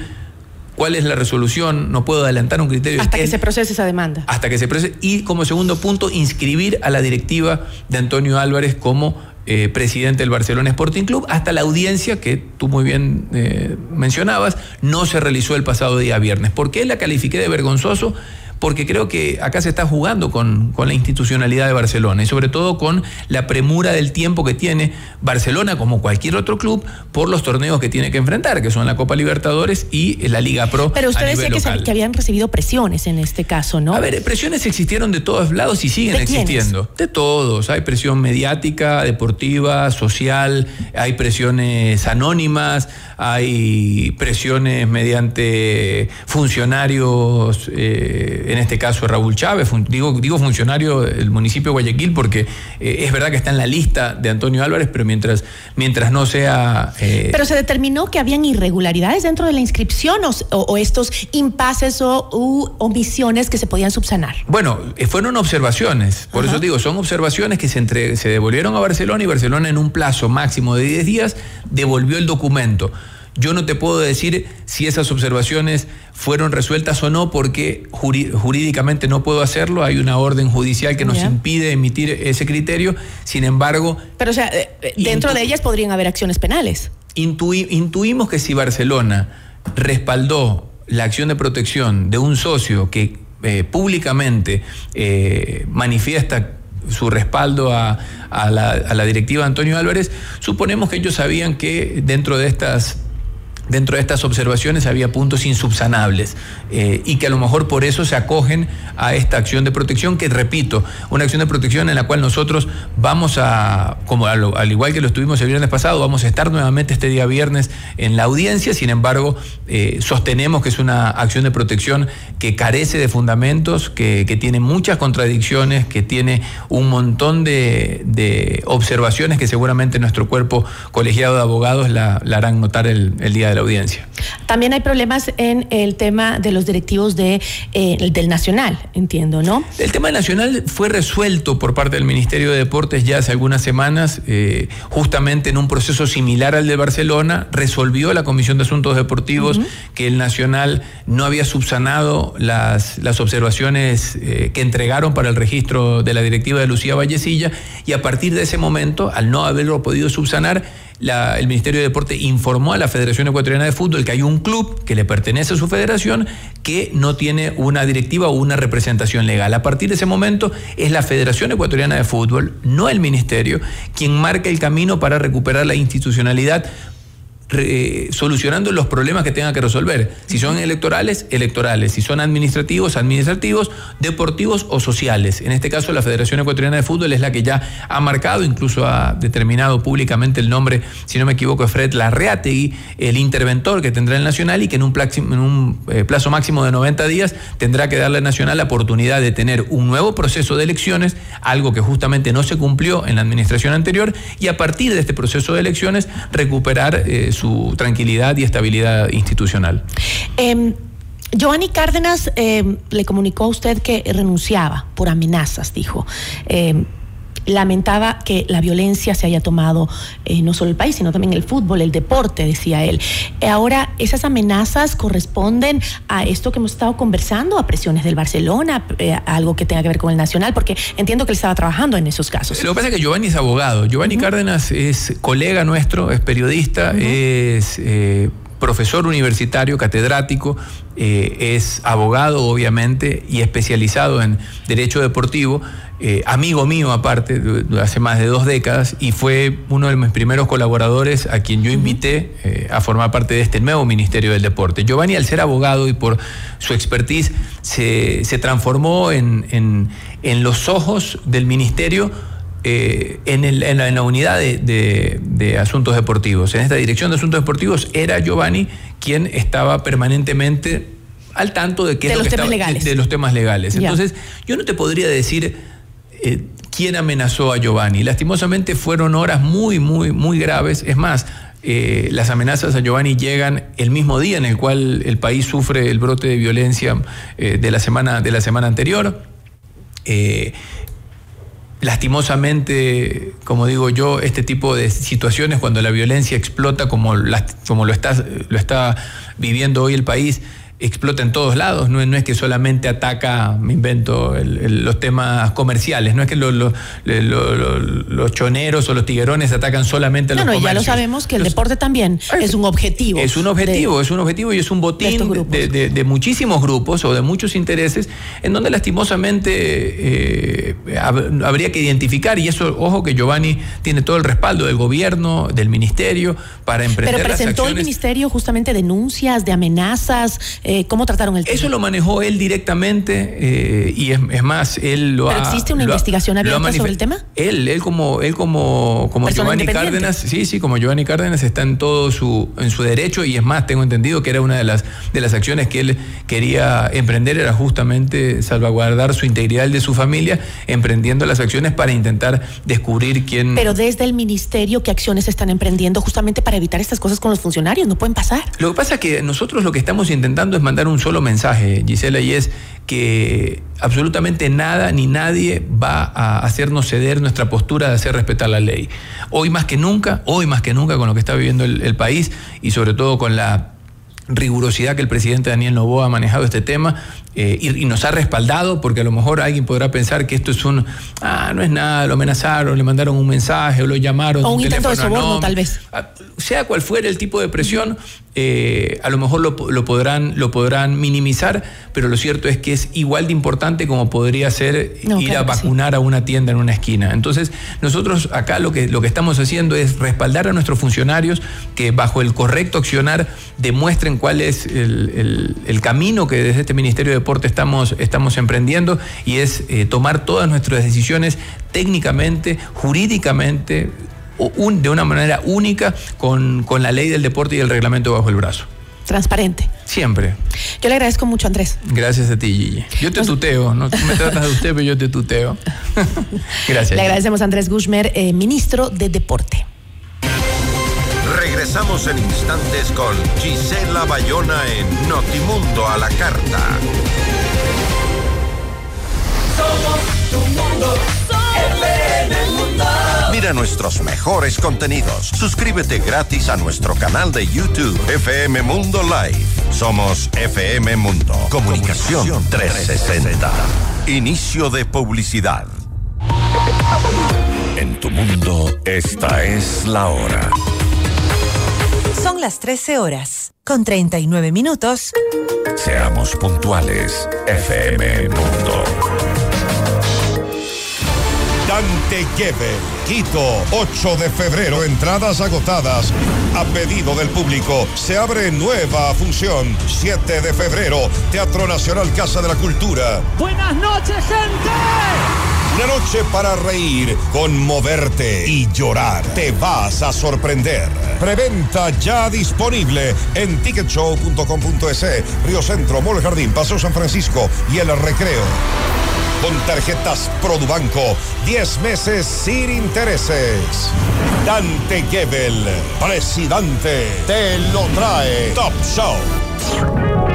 cuál es la resolución, no puedo adelantar un criterio. Hasta que se procese esa demanda. Hasta que se procese. Y como segundo punto, inscribir a la directiva de Antonio Álvarez como eh, presidente del Barcelona Sporting Club, hasta la audiencia que tú muy bien eh, mencionabas, no se realizó el pasado día viernes. ¿Por qué la califiqué de vergonzoso? Porque creo que acá se está jugando con, la institucionalidad de Barcelona y sobre todo con la premura del tiempo que tiene Barcelona, como cualquier otro club, por los torneos que tiene que enfrentar, que son la Copa Libertadores y la Liga Pro. Pero usted decía que, que, habían recibido presiones en este caso, ¿no? A ver, presiones existieron de todos lados y siguen existiendo. De todos. Hay presión mediática, deportiva, social, hay presiones anónimas, hay presiones mediante funcionarios. Eh, en este caso Raúl Chávez, digo, digo funcionario del municipio de Guayaquil porque eh, es verdad que está en la lista de Antonio Álvarez, pero mientras, mientras no sea... Eh, pero se determinó que habían irregularidades dentro de la inscripción o, estos impases o omisiones que se podían subsanar. Bueno, eh, fueron observaciones, por eso digo, son observaciones que se, entre, se devolvieron a Barcelona y Barcelona en un plazo máximo de 10 días devolvió el documento. Yo no te puedo decir si esas observaciones fueron resueltas o no porque jurídicamente no puedo hacerlo. Hay una orden judicial que nos impide emitir ese criterio. Sin embargo... Pero o sea, eh, eh, dentro de ellas podrían haber acciones penales. intuimos que si Barcelona respaldó la acción de protección de un socio que eh, públicamente manifiesta su respaldo a, la, a, la, directiva Antonio Álvarez, suponemos que ellos sabían que dentro de estas dentro de estas observaciones había puntos insubsanables eh, y que a lo mejor por eso se acogen a esta acción de protección que, repito, una acción de protección en la cual nosotros vamos a, como al, igual que lo estuvimos el viernes pasado, vamos a estar nuevamente este día viernes en la audiencia, sin embargo, eh, sostenemos que es una acción de protección que carece de fundamentos, que, tiene muchas contradicciones, que tiene un montón de, observaciones que seguramente nuestro cuerpo colegiado de abogados la, harán notar el, el día de de la audiencia. También hay problemas en el tema de los directivos de, eh, del Nacional, entiendo, ¿no? El tema nacional fue resuelto por parte del Ministerio de Deportes ya hace algunas semanas, eh, justamente en un proceso similar al de Barcelona, resolvió la Comisión de Asuntos Deportivos que el Nacional no había subsanado las, las observaciones eh, que entregaron para el registro de la directiva de Lucía Vallecilla y a partir de ese momento, al no haberlo podido subsanar, el Ministerio de Deporte informó a la Federación Ecuatoriana de Fútbol que hay un club que le pertenece a su federación que no tiene una directiva o una representación legal. A partir de ese momento es la Federación Ecuatoriana de Fútbol, no el Ministerio, quien marca el camino para recuperar la institucionalidad re- solucionando los problemas que tenga que resolver. Si son electorales, electorales. Si son administrativos, administrativos, deportivos o sociales. En este caso, la Federación Ecuatoriana de Fútbol es la que ya ha marcado, incluso ha determinado públicamente el nombre, si no me equivoco, de Fred Larreategui, el interventor que tendrá el Nacional y que en un, plaxi- en un eh, plazo máximo de 90 días tendrá que darle al Nacional la oportunidad de tener un nuevo proceso de elecciones, algo que justamente no se cumplió en la administración anterior, y a partir de este proceso de elecciones recuperar eh, su tranquilidad y estabilidad institucional. Eh, Giovanni Cárdenas eh, le comunicó a usted que renunciaba por amenazas, dijo. Eh, lamentaba que la violencia se haya tomado eh, no solo el país, sino también el fútbol, el deporte, decía él. Eh, ahora, ¿esas amenazas corresponden a esto que hemos estado conversando, a presiones del Barcelona, eh, a algo que tenga que ver con el Nacional? Porque entiendo que él estaba trabajando en esos casos. Lo que pasa es que Giovanni es abogado. Giovanni Cárdenas es colega nuestro, es periodista, es eh, profesor universitario, catedrático, eh, es abogado, obviamente, y especializado en derecho deportivo. eh, amigo mío aparte, hace más de dos décadas, y fue uno de mis primeros colaboradores a quien yo invité eh, a formar parte de este nuevo Ministerio del Deporte. Giovanni, al ser abogado y por su expertise, se, se transformó en, en- en los ojos del ministerio eh, en, el- en la, en la unidad de, de- de asuntos deportivos. En esta dirección de asuntos deportivos era Giovanni quien estaba permanentemente al tanto de qué De es lo los que temas estaba- legales. de, los temas legales. Entonces, yo no te podría decir eh, quién amenazó a Giovanni. Lastimosamente fueron horas muy, muy, muy graves. Es más, eh, las amenazas a Giovanni llegan el mismo día en el cual el país sufre el brote de violencia eh, de, la semana, de la semana anterior. Eh, lastimosamente, como digo yo, este tipo de situaciones cuando la violencia explota como, como lo, lo está viviendo hoy el país, explota en todos lados, no, es- no es que solamente ataca, me invento, el- el- los temas comerciales, no es que lo- lo- los choneros o los tiguerones atacan solamente a No, los no, y ya lo sabemos que el Los- deporte también es un objetivo. es un objetivo, es un objetivo y es un botín de, de- de muchísimos grupos o de muchos intereses en donde lastimosamente eh, hab- habría que identificar y eso, ojo que Giovanni tiene todo el respaldo del gobierno, del ministerio para emprender Pero las presentó el ministerio justamente denuncias de amenazas. eh, ¿Cómo trataron el tema? Eso lo manejó él directamente eh, y es, es más, él lo ¿Pero ha... existe una investigación ha abierta sobre el tema? Él, él como, él como, como Giovanni. Cárdenas, sí, sí, como Giovanni Cárdenas está en todo su, en su derecho y es más, tengo entendido que era una de las, de las acciones que él quería emprender, era justamente salvaguardar su integridad de su familia, emprendiendo las acciones para intentar descubrir quién... Pero desde el ministerio, ¿qué acciones están emprendiendo justamente para evitar estas cosas con los funcionarios? No pueden pasar. Lo que pasa es que nosotros lo que estamos intentando es mandar un solo mensaje, Gisela, y es que absolutamente nada ni nadie va a hacernos ceder nuestra postura de hacer respetar la ley. Hoy más que nunca, hoy más que nunca con lo que está viviendo el, el país y sobre todo con la rigurosidad que el presidente Daniel Novoa ha manejado este tema eh, y, y nos ha respaldado, porque a lo mejor alguien podrá pensar que esto es un, ah, no es nada, lo amenazaron, le mandaron un mensaje o lo llamaron. O un intento de soborno, tal vez. Sea cual fuera el tipo de presión, eh, a lo mejor lo, lo podrán, lo podrán minimizar, pero lo cierto es que es igual de importante como podría ser No, ir claro a sí. vacunar a una tienda en una esquina. Entonces, nosotros acá lo que, lo que estamos haciendo es respaldar a nuestros funcionarios que bajo el correcto accionar demuestren cuál es el, el- el camino que desde este Ministerio de Deporte estamos, estamos emprendiendo y es eh, tomar todas nuestras decisiones técnicamente, jurídicamente, un- de una manera única con, con la ley del deporte y el reglamento bajo el brazo. Transparente. Siempre. Yo le agradezco mucho, Andrés. Gracias a ti, Gigi. Yo te tuteo, no tú me tratas de usted, pero yo te tuteo. Gracias. Le agradecemos a Andrés Gushmer, eh, ministro de Deporte. Regresamos en instantes con Gisela Bayona en Notimundo a la Carta. Somos tu mundo, FM Mundo. Mira nuestros mejores contenidos. Suscríbete gratis a nuestro canal de YouTube FM Mundo Live. Somos FM Mundo. Comunicación 360. Inicio de publicidad. En tu mundo, esta es la hora. Son las 13 horas, con 39 minutos. Seamos puntuales. FM Mundo. Dante Gebel, Quito, 8 de febrero, entradas agotadas. A pedido del público, se abre nueva función. 7 de febrero, Teatro Nacional Casa de la Cultura. Buenas noches, gente. Una noche para reír, conmoverte y llorar. Te vas a sorprender. Preventa ya disponible en ticketshow.com.es, Río Centro, Mall Jardín, Paseo San Francisco y El Recreo. Con tarjetas Produbanco, 10 meses sin intereses. Dante Gebel, presidente, te lo trae Top Show.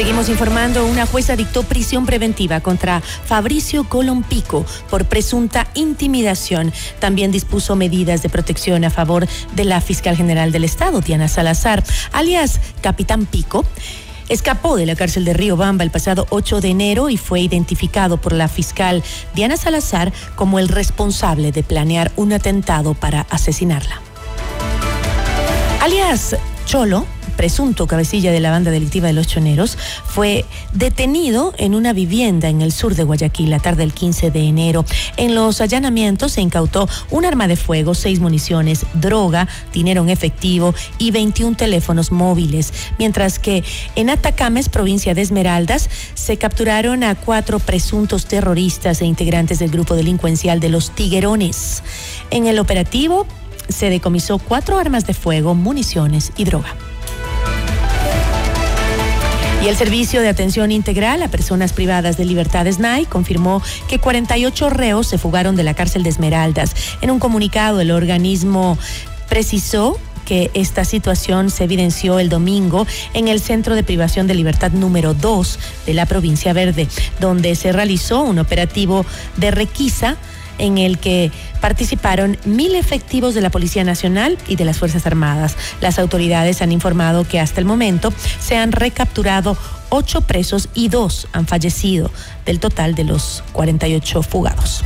Seguimos informando, una jueza dictó prisión preventiva contra Fabricio Colompico por presunta intimidación. También dispuso medidas de protección a favor de la fiscal general del Estado, Diana Salazar, alias Capitán Pico. Escapó de la cárcel de Río Bamba el pasado 8 de enero y fue identificado por la fiscal Diana Salazar como el responsable de planear un atentado para asesinarla. Alias Cholo, presunto cabecilla de la banda delictiva de los choneros, fue detenido en una vivienda en el sur de Guayaquil la tarde del 15 de enero. En los allanamientos se incautó un arma de fuego, seis municiones, droga, dinero en efectivo y 21 teléfonos móviles. Mientras que en Atacames, provincia de Esmeraldas, se capturaron a cuatro presuntos terroristas e integrantes del grupo delincuencial de los Tiguerones. En el operativo se decomisó cuatro armas de fuego, municiones y droga. Y el Servicio de Atención Integral a Personas Privadas de Libertad SNAI confirmó que 48 reos se fugaron de la cárcel de Esmeraldas. En un comunicado, el organismo precisó que esta situación se evidenció el domingo en el Centro de Privación de Libertad número 2 de la provincia Verde, donde se realizó un operativo de requisa en el que participaron mil efectivos de la Policía Nacional y de las Fuerzas Armadas. Las autoridades han informado que hasta el momento se han recapturado ocho presos y dos han fallecido del total de los 48 fugados.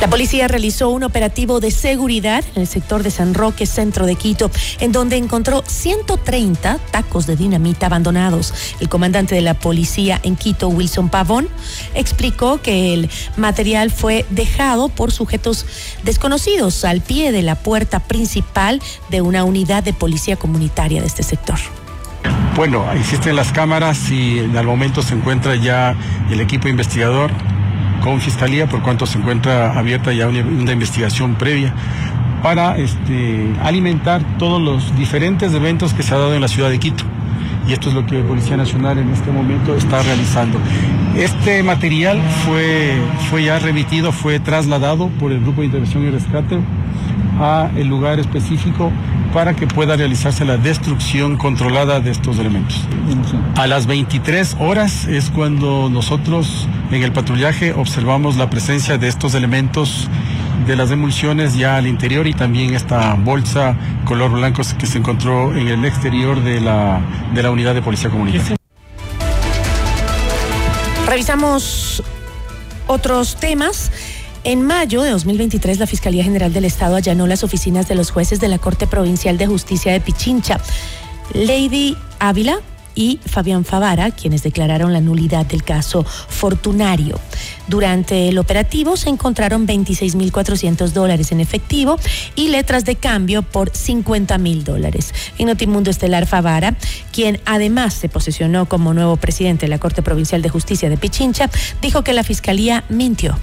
La policía realizó un operativo de seguridad en el sector de San Roque, centro de Quito, en donde encontró 130 tacos de dinamita abandonados. El comandante de la policía en Quito, Wilson Pavón, explicó que el material fue dejado por sujetos desconocidos al pie de la puerta principal de una unidad de policía comunitaria de este sector. Bueno, existen las cámaras y al momento se encuentra ya el equipo investigador con Fiscalía, por cuanto se encuentra abierta ya una, investigación previa para este, alimentar todos los diferentes eventos que se ha dado en la ciudad de Quito. Y esto es lo que Policía Nacional en este momento está realizando. Este material fue, fue ya remitido, fue trasladado por el Grupo de Intervención y Rescate a el lugar específico para que pueda realizarse la destrucción controlada de estos elementos. A las 23 horas es cuando nosotros en el patrullaje observamos la presencia de estos elementos de las emulsiones ya al interior y también esta bolsa color blanco que se encontró en el exterior de la, de la unidad de policía comunitaria. Revisamos otros temas. En mayo de 2023, la Fiscalía General del Estado allanó las oficinas de los jueces de la Corte Provincial de Justicia de Pichincha. Lady Ávila y Fabián Favara, quienes declararon la nulidad del caso Fortunario. Durante el operativo se encontraron 26.400 dólares en efectivo y letras de cambio por 50.000 dólares. En Notimundo Estelar Favara, quien además se posesionó como nuevo presidente de la Corte Provincial de Justicia de Pichincha, dijo que la Fiscalía mintió.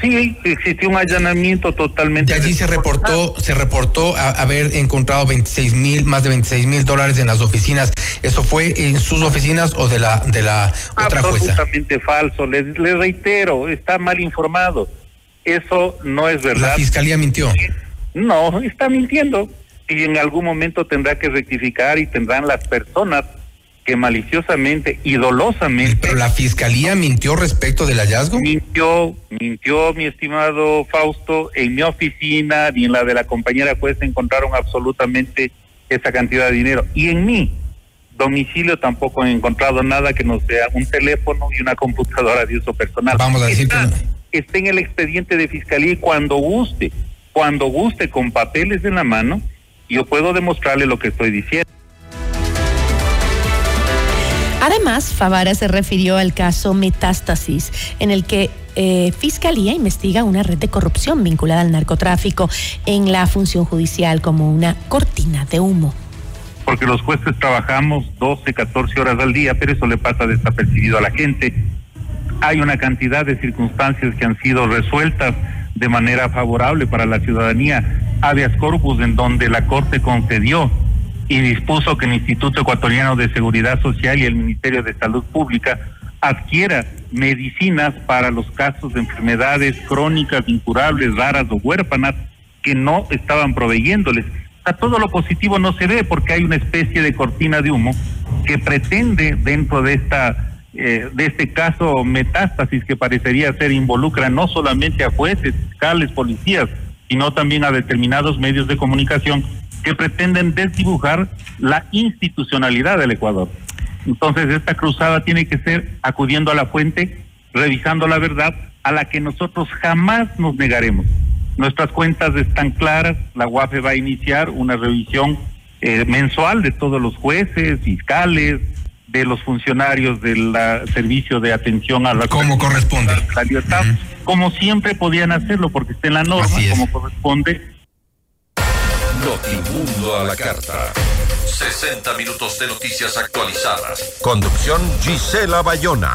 Sí, existió un allanamiento totalmente. Y allí se reportó, se reportó haber encontrado 26 mil, más de 26 mil dólares en las oficinas. ¿Eso fue en sus oficinas o de la de la otra jueza? Absolutamente falso. Les, les reitero, está mal informado. Eso no es verdad. La fiscalía mintió. No, está mintiendo. Y en algún momento tendrá que rectificar y tendrán las personas que maliciosamente y dolosamente. Pero la fiscalía mintió respecto del hallazgo. Mintió, mintió, mi estimado Fausto. En mi oficina ni en la de la compañera juez encontraron absolutamente esa cantidad de dinero. Y en mi domicilio tampoco he encontrado nada que no sea un teléfono y una computadora de uso personal. Vamos a decir está, que está en el expediente de fiscalía y cuando guste, cuando guste con papeles en la mano, yo puedo demostrarle lo que estoy diciendo. Además, Favara se refirió al caso Metástasis, en el que eh, Fiscalía investiga una red de corrupción vinculada al narcotráfico en la función judicial como una cortina de humo. Porque los jueces trabajamos 12, 14 horas al día, pero eso le pasa desapercibido a la gente. Hay una cantidad de circunstancias que han sido resueltas de manera favorable para la ciudadanía, habeas corpus en donde la Corte concedió y dispuso que el Instituto Ecuatoriano de Seguridad Social y el Ministerio de Salud Pública adquiera medicinas para los casos de enfermedades crónicas, incurables, raras o huérfanas que no estaban proveyéndoles. O todo lo positivo no se ve porque hay una especie de cortina de humo que pretende dentro de esta eh, de este caso metástasis que parecería ser involucra no solamente a jueces, fiscales, policías, sino también a determinados medios de comunicación que pretenden desdibujar la institucionalidad del Ecuador. Entonces, esta cruzada tiene que ser acudiendo a la fuente, revisando la verdad, a la que nosotros jamás nos negaremos. Nuestras cuentas están claras, la UAFE va a iniciar una revisión eh, mensual de todos los jueces, fiscales, de los funcionarios del servicio de atención a la como corresponde la libertad, como siempre podían hacerlo porque está en la norma como corresponde Notimundo a la carta. 60 minutos de noticias actualizadas. Conducción Gisela Bayona.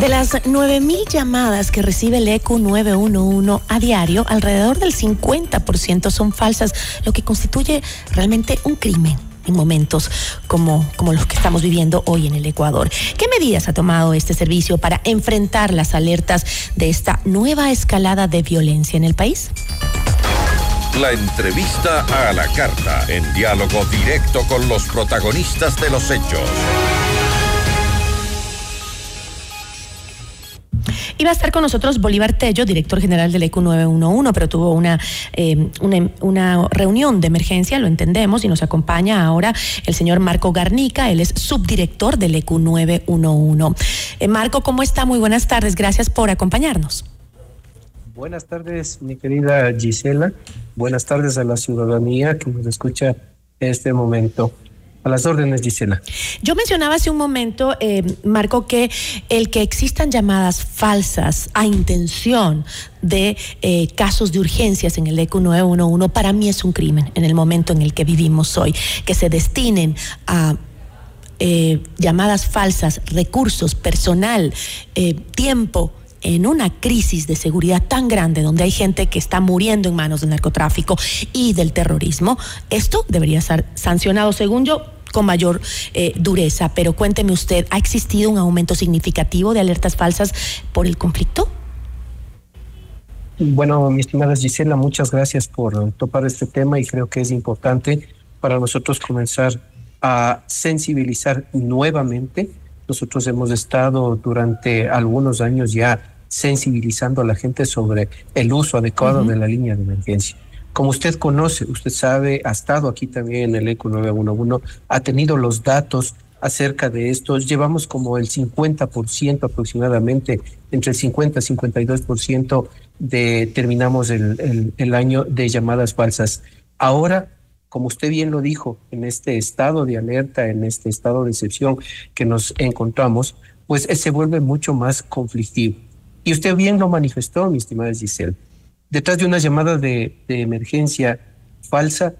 De las 9.000 llamadas que recibe el ECU 911 a diario, alrededor del 50% son falsas, lo que constituye realmente un crimen en momentos como, como los que estamos viviendo hoy en el Ecuador. ¿Qué medidas ha tomado este servicio para enfrentar las alertas de esta nueva escalada de violencia en el país? La entrevista a la carta, en diálogo directo con los protagonistas de los hechos. Iba a estar con nosotros Bolívar Tello, director general del ECU 911, pero tuvo una, eh, una, una, reunión de emergencia, lo entendemos, y nos acompaña ahora el señor Marco Garnica, él es subdirector del ECU 911. Eh, Marco, ¿cómo está? Muy buenas tardes, gracias por acompañarnos. Buenas tardes, mi querida Gisela. Buenas tardes a la ciudadanía que nos escucha en este momento. A las órdenes, Gisela. Yo mencionaba hace un momento, eh, Marco, que el que existan llamadas falsas a intención de eh, casos de urgencias en el ECU 911 para mí es un crimen en el momento en el que vivimos hoy. Que se destinen a eh, llamadas falsas, recursos, personal, eh, tiempo en una crisis de seguridad tan grande donde hay gente que está muriendo en manos del narcotráfico y del terrorismo, esto debería ser sancionado, según yo, con mayor eh, dureza. Pero cuénteme usted, ¿ha existido un aumento significativo de alertas falsas por el conflicto? Bueno, mi estimada Gisela, muchas gracias por topar este tema y creo que es importante para nosotros comenzar a sensibilizar nuevamente. Nosotros hemos estado durante algunos años ya sensibilizando a la gente sobre el uso adecuado de la línea de emergencia. Como usted conoce, usted sabe, ha estado aquí también en el ECO 911, ha tenido los datos acerca de esto. Llevamos como el 50% aproximadamente, entre el 50 y 52% de terminamos el, el, año de llamadas falsas. Ahora, como usted bien lo dijo, en este estado de alerta, en este estado de excepción que nos encontramos, pues se vuelve mucho más conflictivo. Y usted bien lo manifestó, mi estimada Giselle. Detrás de una llamada de, emergencia falsa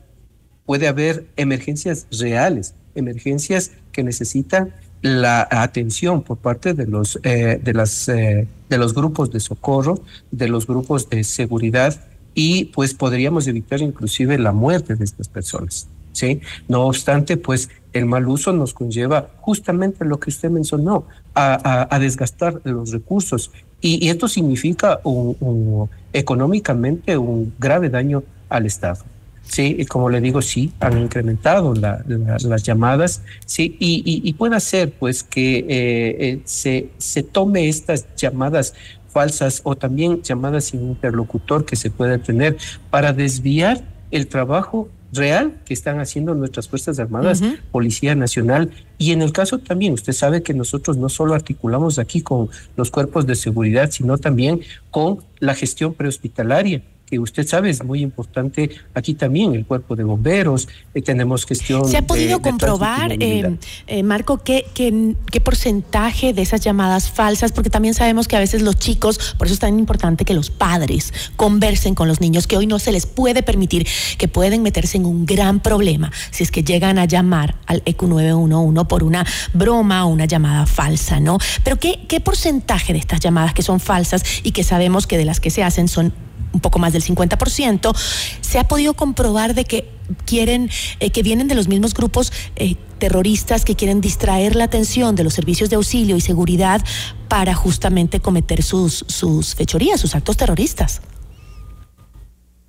puede haber emergencias reales, emergencias que necesitan la atención por parte de los eh, eh, de los grupos de socorro, de los grupos de seguridad y pues podríamos evitar inclusive la muerte de estas personas. ¿sí? No obstante, pues el mal uso nos conlleva justamente lo que usted mencionó, a, desgastar los recursos. Y, esto significa un, económicamente un grave daño al Estado. Sí, y como le digo, sí, han incrementado las llamadas, sí, y, y, puede ser pues que eh, eh, se, se tome estas llamadas falsas o también llamadas sin interlocutor que se pueda tener para desviar el trabajo real que están haciendo nuestras Fuerzas Armadas, Policía Nacional. Y en el caso también, usted sabe que nosotros no solo articulamos aquí con los cuerpos de seguridad, sino también con la gestión prehospitalaria que usted sabe es muy importante aquí también el cuerpo de bomberos, eh, tenemos gestión. ¿Se ha podido comprobar, eh, eh, Marco, qué, qué, qué, porcentaje de esas llamadas falsas? Porque también sabemos que a veces los chicos, por eso es tan importante que los padres conversen con los niños, que hoy no se les puede permitir, que pueden meterse en un gran problema si es que llegan a llamar al EQ 911 por una broma o una llamada falsa, ¿no? Pero ¿qué, qué porcentaje de estas llamadas que son falsas y que sabemos que de las que se hacen son un poco más del 50%, se ha podido comprobar de que quieren, eh, que vienen de los mismos grupos eh, terroristas que quieren distraer la atención de los servicios de auxilio y seguridad para justamente cometer sus, sus fechorías, sus actos terroristas.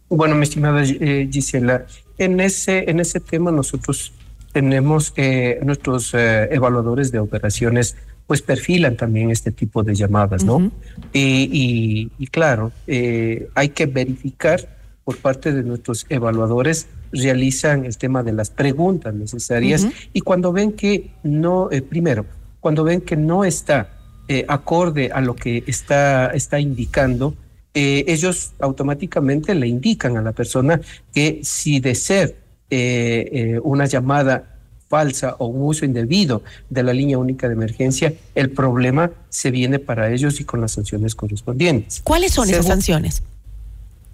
Bueno, mi estimada eh, Gisela, en ese, en ese tema nosotros tenemos nuestros evaluadores de operaciones pues perfilan también este tipo de llamadas, ¿no? y, claro, eh, hay que verificar por parte de nuestros evaluadores, realizan el tema de las preguntas necesarias y cuando ven que no, eh, primero, cuando ven que no está eh, acorde a lo que está, está indicando, ellos automáticamente le indican a la persona que si de ser una llamada falsa o un uso indebido de la línea única de emergencia, el problema se viene para ellos y con las sanciones correspondientes. ¿Cuáles son esas sanciones?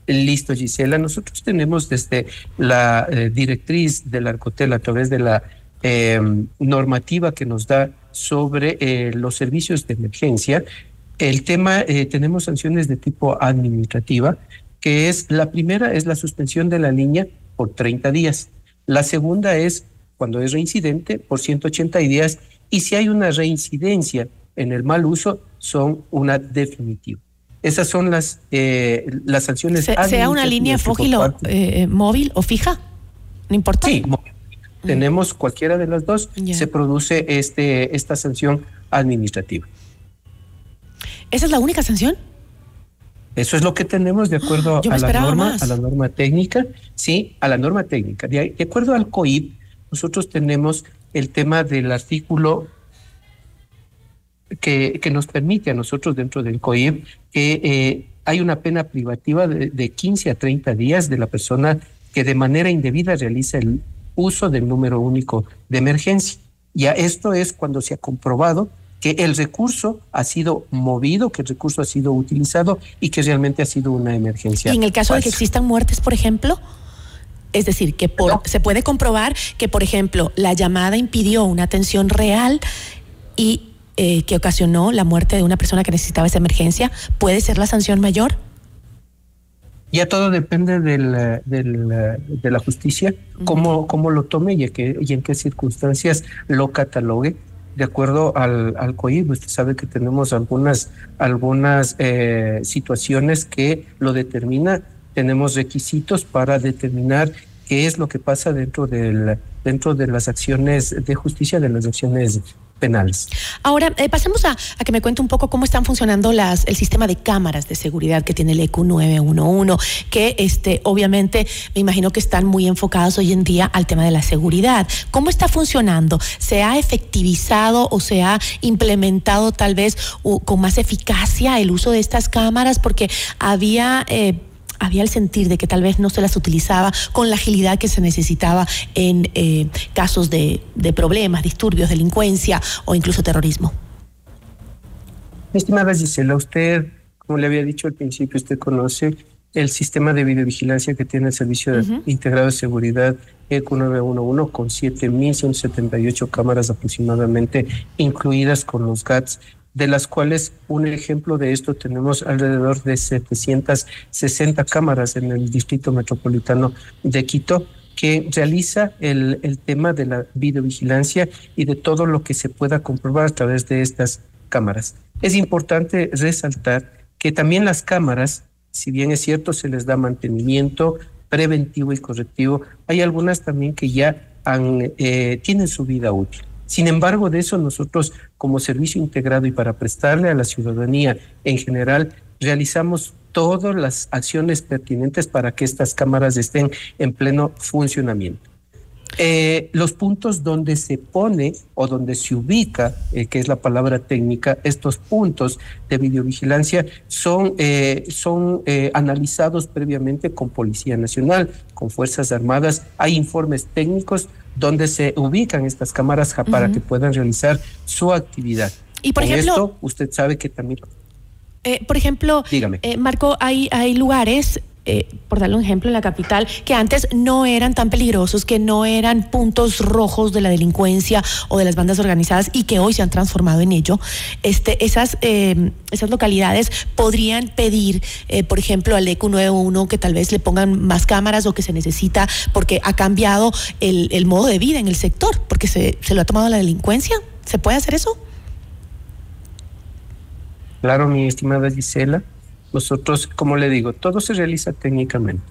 Listo, Gisela. Nosotros tenemos desde la eh, directriz del Arcotel a través de la em, normativa que nos da sobre eh, los servicios de emergencia. El tema, eh, tenemos sanciones de tipo administrativa, que es la primera es la suspensión de la línea por 30 días. La segunda es cuando es reincidente por 180 días y si hay una reincidencia en el mal uso son una definitiva. Esas son las, eh, las sanciones. sea una línea fógilo eh, móvil o fija, no importa. Sí, mm. tenemos cualquiera de las dos, se produce este, esta sanción administrativa. ¿Esa es la única sanción? Eso es lo que tenemos de acuerdo a la norma, a la norma técnica, sí, a la norma técnica. De, de acuerdo al COIP, nosotros tenemos el tema del artículo que, que nos permite a nosotros dentro del COIP que eh, hay una pena privativa de, de 15 a 30 días de la persona que de manera indebida realiza el uso del número único de emergencia. Ya esto es cuando se ha comprobado que el recurso ha sido movido, que el recurso ha sido utilizado y que realmente ha sido una emergencia. ¿Y en el caso de que existan muertes, por ejemplo? Es decir, que por, se puede comprobar que, por ejemplo, la llamada impidió una atención real y eh, que ocasionó la muerte de una persona que necesitaba esa emergencia. ¿Puede ser la sanción mayor? Ya todo depende del, del, de la justicia, cómo, cómo lo tome y, en qué circunstancias lo catalogue de acuerdo al, al COIB, usted sabe que tenemos algunas, algunas eh, situaciones que lo determina tenemos requisitos para determinar qué es lo que pasa dentro del dentro de las acciones de justicia, de las acciones penales. Ahora, eh, pasemos a, que me cuente un poco cómo están funcionando las, el sistema de cámaras de seguridad que tiene el EQ 911, que este, obviamente me imagino que están muy enfocados hoy en día al tema de la seguridad. ¿Cómo está funcionando? ¿Se ha efectivizado o se ha implementado tal vez con más eficacia el uso de estas cámaras? Porque había... Eh, había el sentir de que tal vez no se las utilizaba con la agilidad que se necesitaba en eh, casos de, problemas, disturbios, delincuencia o incluso terrorismo. estimada Gisela, usted, como le había dicho al principio, usted conoce el sistema de videovigilancia que tiene el Servicio Integrado de Seguridad ECU 911 con 7.178 cámaras aproximadamente, incluidas con los GATS de las cuales un ejemplo de esto tenemos alrededor de 760 cámaras en el Distrito Metropolitano de Quito que realiza el, el tema de la videovigilancia y de todo lo que se pueda comprobar a través de estas cámaras. Es importante resaltar que también las cámaras, si bien es cierto, se les da mantenimiento preventivo y correctivo, hay algunas también que ya eh, tienen su vida útil. Sin embargo, de eso nosotros como servicio integrado y para prestarle a la ciudadanía en general, realizamos todas las acciones pertinentes para que estas cámaras estén en pleno funcionamiento. Eh, los puntos donde se pone o donde se ubica, eh, que es la palabra técnica, estos puntos de videovigilancia son, eh, son analizados previamente con Policía Nacional, con Fuerzas Armadas. Hay informes técnicos donde se ubican estas cámaras para que puedan realizar su actividad. Y por ejemplo, esto, usted sabe que también... por ejemplo, Dígame. Marco, hay, hay lugares eh, por darle un ejemplo, en la capital, que antes no eran tan peligrosos, que no eran puntos rojos de la delincuencia o de las bandas organizadas y que hoy se han transformado en ello, este, esas, esas localidades podrían pedir, eh, por ejemplo, al ECU 91 que tal vez le pongan más cámaras o que se necesita porque ha cambiado el, el modo de vida en el sector, porque se, se lo ha tomado la delincuencia. ¿Se puede hacer eso? Claro, mi estimada Gisela nosotros, como le digo, todo se realiza técnicamente.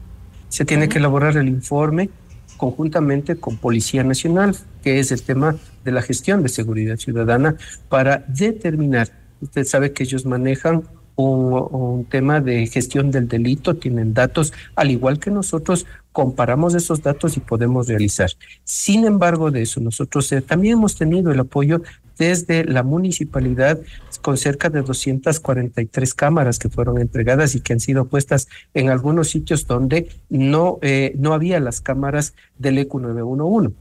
Se tiene que elaborar el informe conjuntamente con Policía Nacional, que es el tema de la gestión de seguridad ciudadana, para determinar, usted sabe que ellos manejan un, tema de gestión del delito, tienen datos, al igual que nosotros comparamos esos datos y podemos realizar. Sin embargo, de eso, nosotros eh, también hemos tenido el apoyo desde la municipalidad con cerca de 243 cámaras que fueron entregadas y que han sido puestas en algunos sitios donde no, eh, no había las cámaras del ECU 911.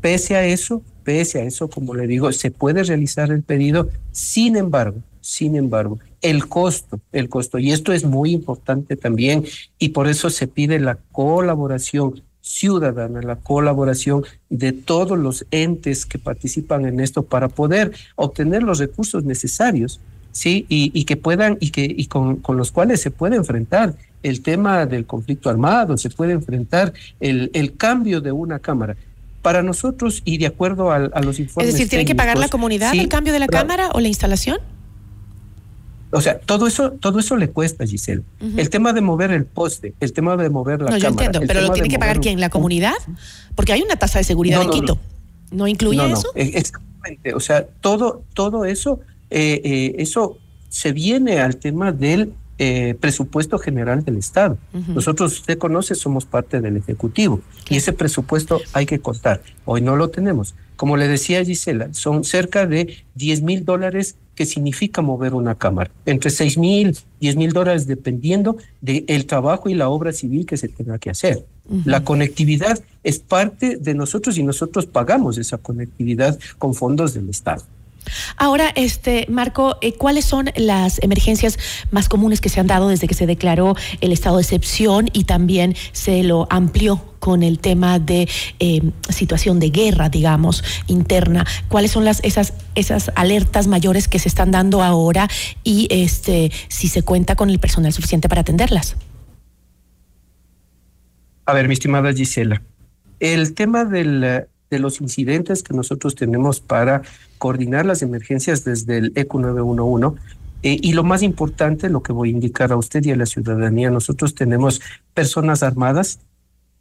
Pese a eso, pese a eso, como le digo, se puede realizar el pedido, sin embargo, sin embargo, el costo, el costo, y esto es muy importante también, y por eso se pide la colaboración ciudadana, la colaboración de todos los entes que participan en esto para poder obtener los recursos necesarios, sí, y, que puedan y que y con, con, los cuales se puede enfrentar el tema del conflicto armado, se puede enfrentar el, el cambio de una cámara. Para nosotros y de acuerdo a, los informes. Es decir, ¿tiene que pagar la comunidad el cambio de la cámara o la instalación? O sea, todo eso, todo eso le cuesta, Giselle. El tema de mover el poste, el tema de mover la no, yo entiendo, pero lo tiene que pagar quién, la comunidad, porque hay una tasa de seguridad en Quito. No, incluye eso? E, exactamente. O sea, todo, todo eso, eh, eh, eso se viene al tema del eh, presupuesto general del Estado. Nosotros, usted conoce, somos parte del Ejecutivo y ese presupuesto hay que contar. Hoy no lo tenemos. Como le decía Gisela, son cerca de 10 mil dólares que significa mover una cámara. Entre 6 mil, 10 mil dólares dependiendo del trabajo y la obra civil que se tenga que hacer. La conectividad es parte de nosotros y nosotros pagamos esa conectividad con fondos del Estado. Ahora, este Marco, eh, ¿cuáles son las emergencias más comunes que se han dado desde que se declaró el estado de excepción y también se lo amplió con el tema de eh, situación de guerra, digamos, interna? ¿Cuáles son las esas esas alertas mayores que se están dando ahora y este si se cuenta con el personal suficiente para atenderlas? A ver, mi estimada Gisela, el tema del de los incidentes que nosotros tenemos para coordinar las emergencias desde el ECU 911. Eh, y lo más importante, lo que voy a indicar a usted y a la ciudadanía, nosotros tenemos personas armadas,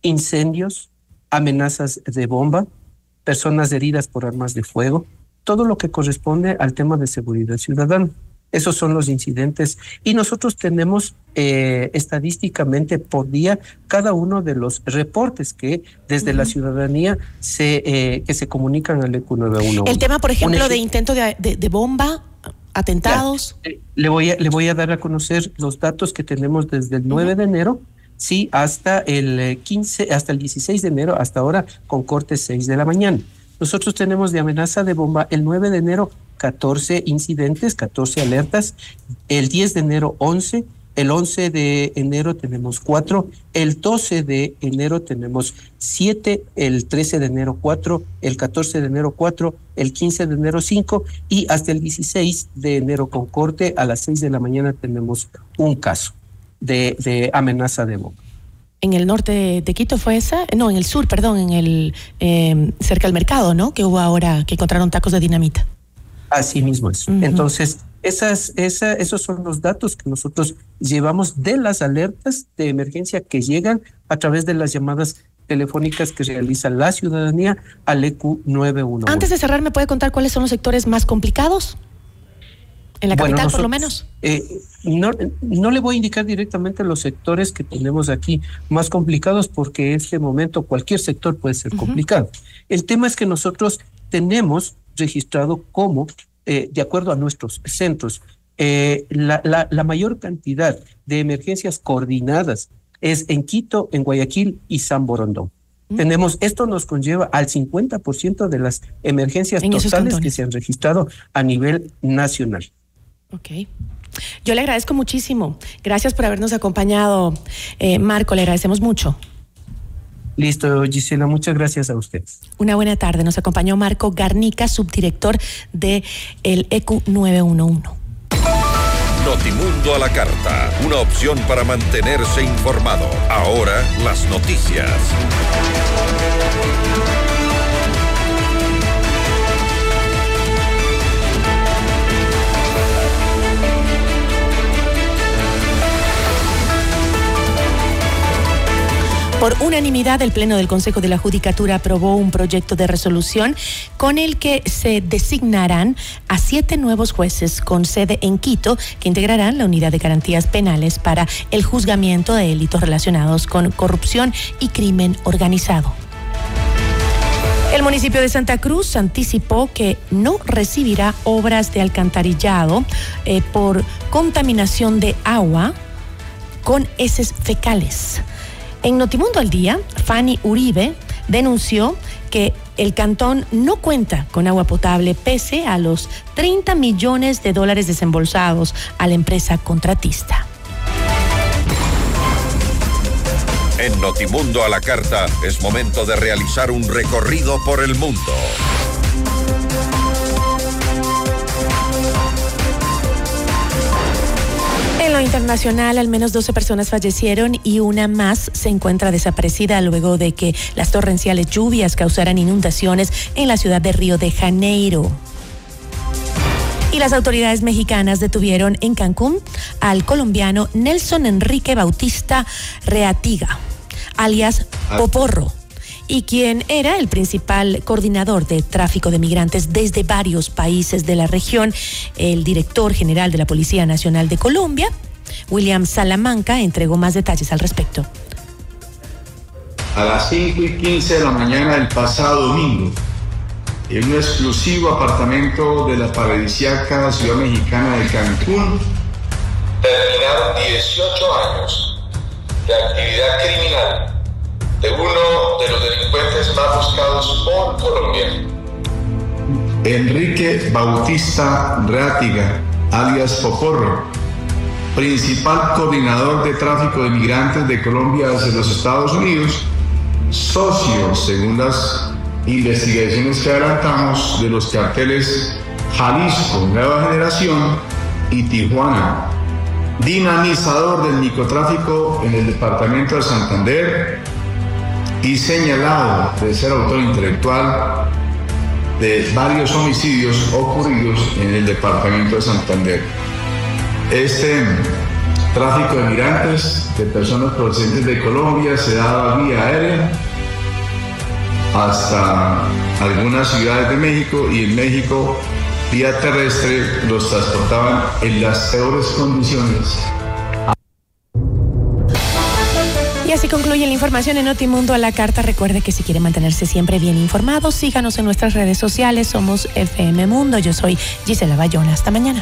incendios, amenazas de bomba, personas heridas por armas de fuego, todo lo que corresponde al tema de seguridad ciudadana. Esos son los incidentes y nosotros tenemos eh, estadísticamente por día cada uno de los reportes que desde la ciudadanía se eh, que se comunican al EQ911. El tema, por ejemplo, de intento de, de, bomba, atentados. Eh, le voy a le voy a dar a conocer los datos que tenemos desde el 9 de enero sí hasta el 15 hasta el 16 de enero hasta ahora con corte 6 de la mañana. Nosotros tenemos de amenaza de bomba el 9 de enero 14 incidentes, 14 alertas, el 10 de enero 11, el 11 de enero tenemos 4, el 12 de enero tenemos 7, el 13 de enero 4, el 14 de enero 4, el 15 de enero 5 y hasta el 16 de enero con corte a las 6 de la mañana tenemos un caso de, amenaza de bomba. En el norte de Quito fue esa, no, en el sur, perdón, en el eh, cerca del mercado, ¿no? Que hubo ahora que encontraron tacos de dinamita. Así mismo es. Entonces, esas, esa, esos son los datos que nosotros llevamos de las alertas de emergencia que llegan a través de las llamadas telefónicas que realiza la ciudadanía al EQ 911. Antes de cerrar, ¿me puede contar cuáles son los sectores más complicados? En la capital, por lo menos. Eh, no, no le voy a indicar directamente los sectores que tenemos aquí más complicados porque en este momento cualquier sector puede ser complicado. El tema es que nosotros tenemos registrado como, eh, de acuerdo a nuestros centros, eh, la, la, mayor cantidad de emergencias coordinadas es en Quito, en Guayaquil y San Borondón. Mm. Tenemos, esto nos conlleva al 50% de las emergencias totales que se han registrado a nivel nacional. Ok. Yo le agradezco muchísimo. Gracias por habernos acompañado, eh, Marco. Le agradecemos mucho. Listo, Gisela, muchas gracias a usted. Una buena tarde. Nos acompañó Marco Garnica, subdirector de el EQ 911. Notimundo a la carta, una opción para mantenerse informado. Ahora las noticias. Por unanimidad, el Pleno del Consejo de la Judicatura aprobó un proyecto de resolución con el que se designarán a siete nuevos jueces con sede en Quito que integrarán la unidad de garantías penales para el juzgamiento de delitos relacionados con corrupción y crimen organizado. El municipio de Santa Cruz anticipó que no recibirá obras de alcantarillado eh, por contaminación de agua con heces fecales. En Notimundo al Día, Fanny Uribe denunció que el cantón no cuenta con agua potable pese a los 30 millones de dólares desembolsados a la empresa contratista. En Notimundo a la carta es momento de realizar un recorrido por el mundo. Internacional, al menos 12 personas fallecieron y una más se encuentra desaparecida luego de que las torrenciales lluvias causaran inundaciones en la ciudad de Río de Janeiro. Y las autoridades mexicanas detuvieron en Cancún al colombiano Nelson Enrique Bautista Reatiga, alias ah. Poporro y quien era el principal coordinador de tráfico de migrantes desde varios países de la región, el director general de la Policía Nacional de Colombia, William Salamanca, entregó más detalles al respecto. A las 5 y 15 de la mañana del pasado domingo, en un exclusivo apartamento de la paradisíaca ciudad mexicana de Cancún, terminaron 18 años de actividad criminal de uno de los delincuentes más buscados por Colombia. Enrique Bautista Rátiga, alias Poporro, principal coordinador de tráfico de migrantes de Colombia hacia los Estados Unidos, socio, según las investigaciones que adelantamos, de los carteles Jalisco, Nueva Generación y Tijuana, dinamizador del microtráfico en el departamento de Santander, y señalado de ser autor intelectual de varios homicidios ocurridos en el departamento de Santander. Este tráfico de migrantes, de personas procedentes de Colombia, se daba vía aérea hasta algunas ciudades de México y en México vía terrestre los transportaban en las peores condiciones. Y así concluye la información en Notimundo a la carta. Recuerde que si quiere mantenerse siempre bien informado, síganos en nuestras redes sociales. Somos FM Mundo. Yo soy Gisela Bayona. Hasta mañana.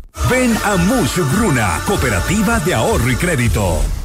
Ven a Mush Bruna, Cooperativa de Ahorro y Crédito.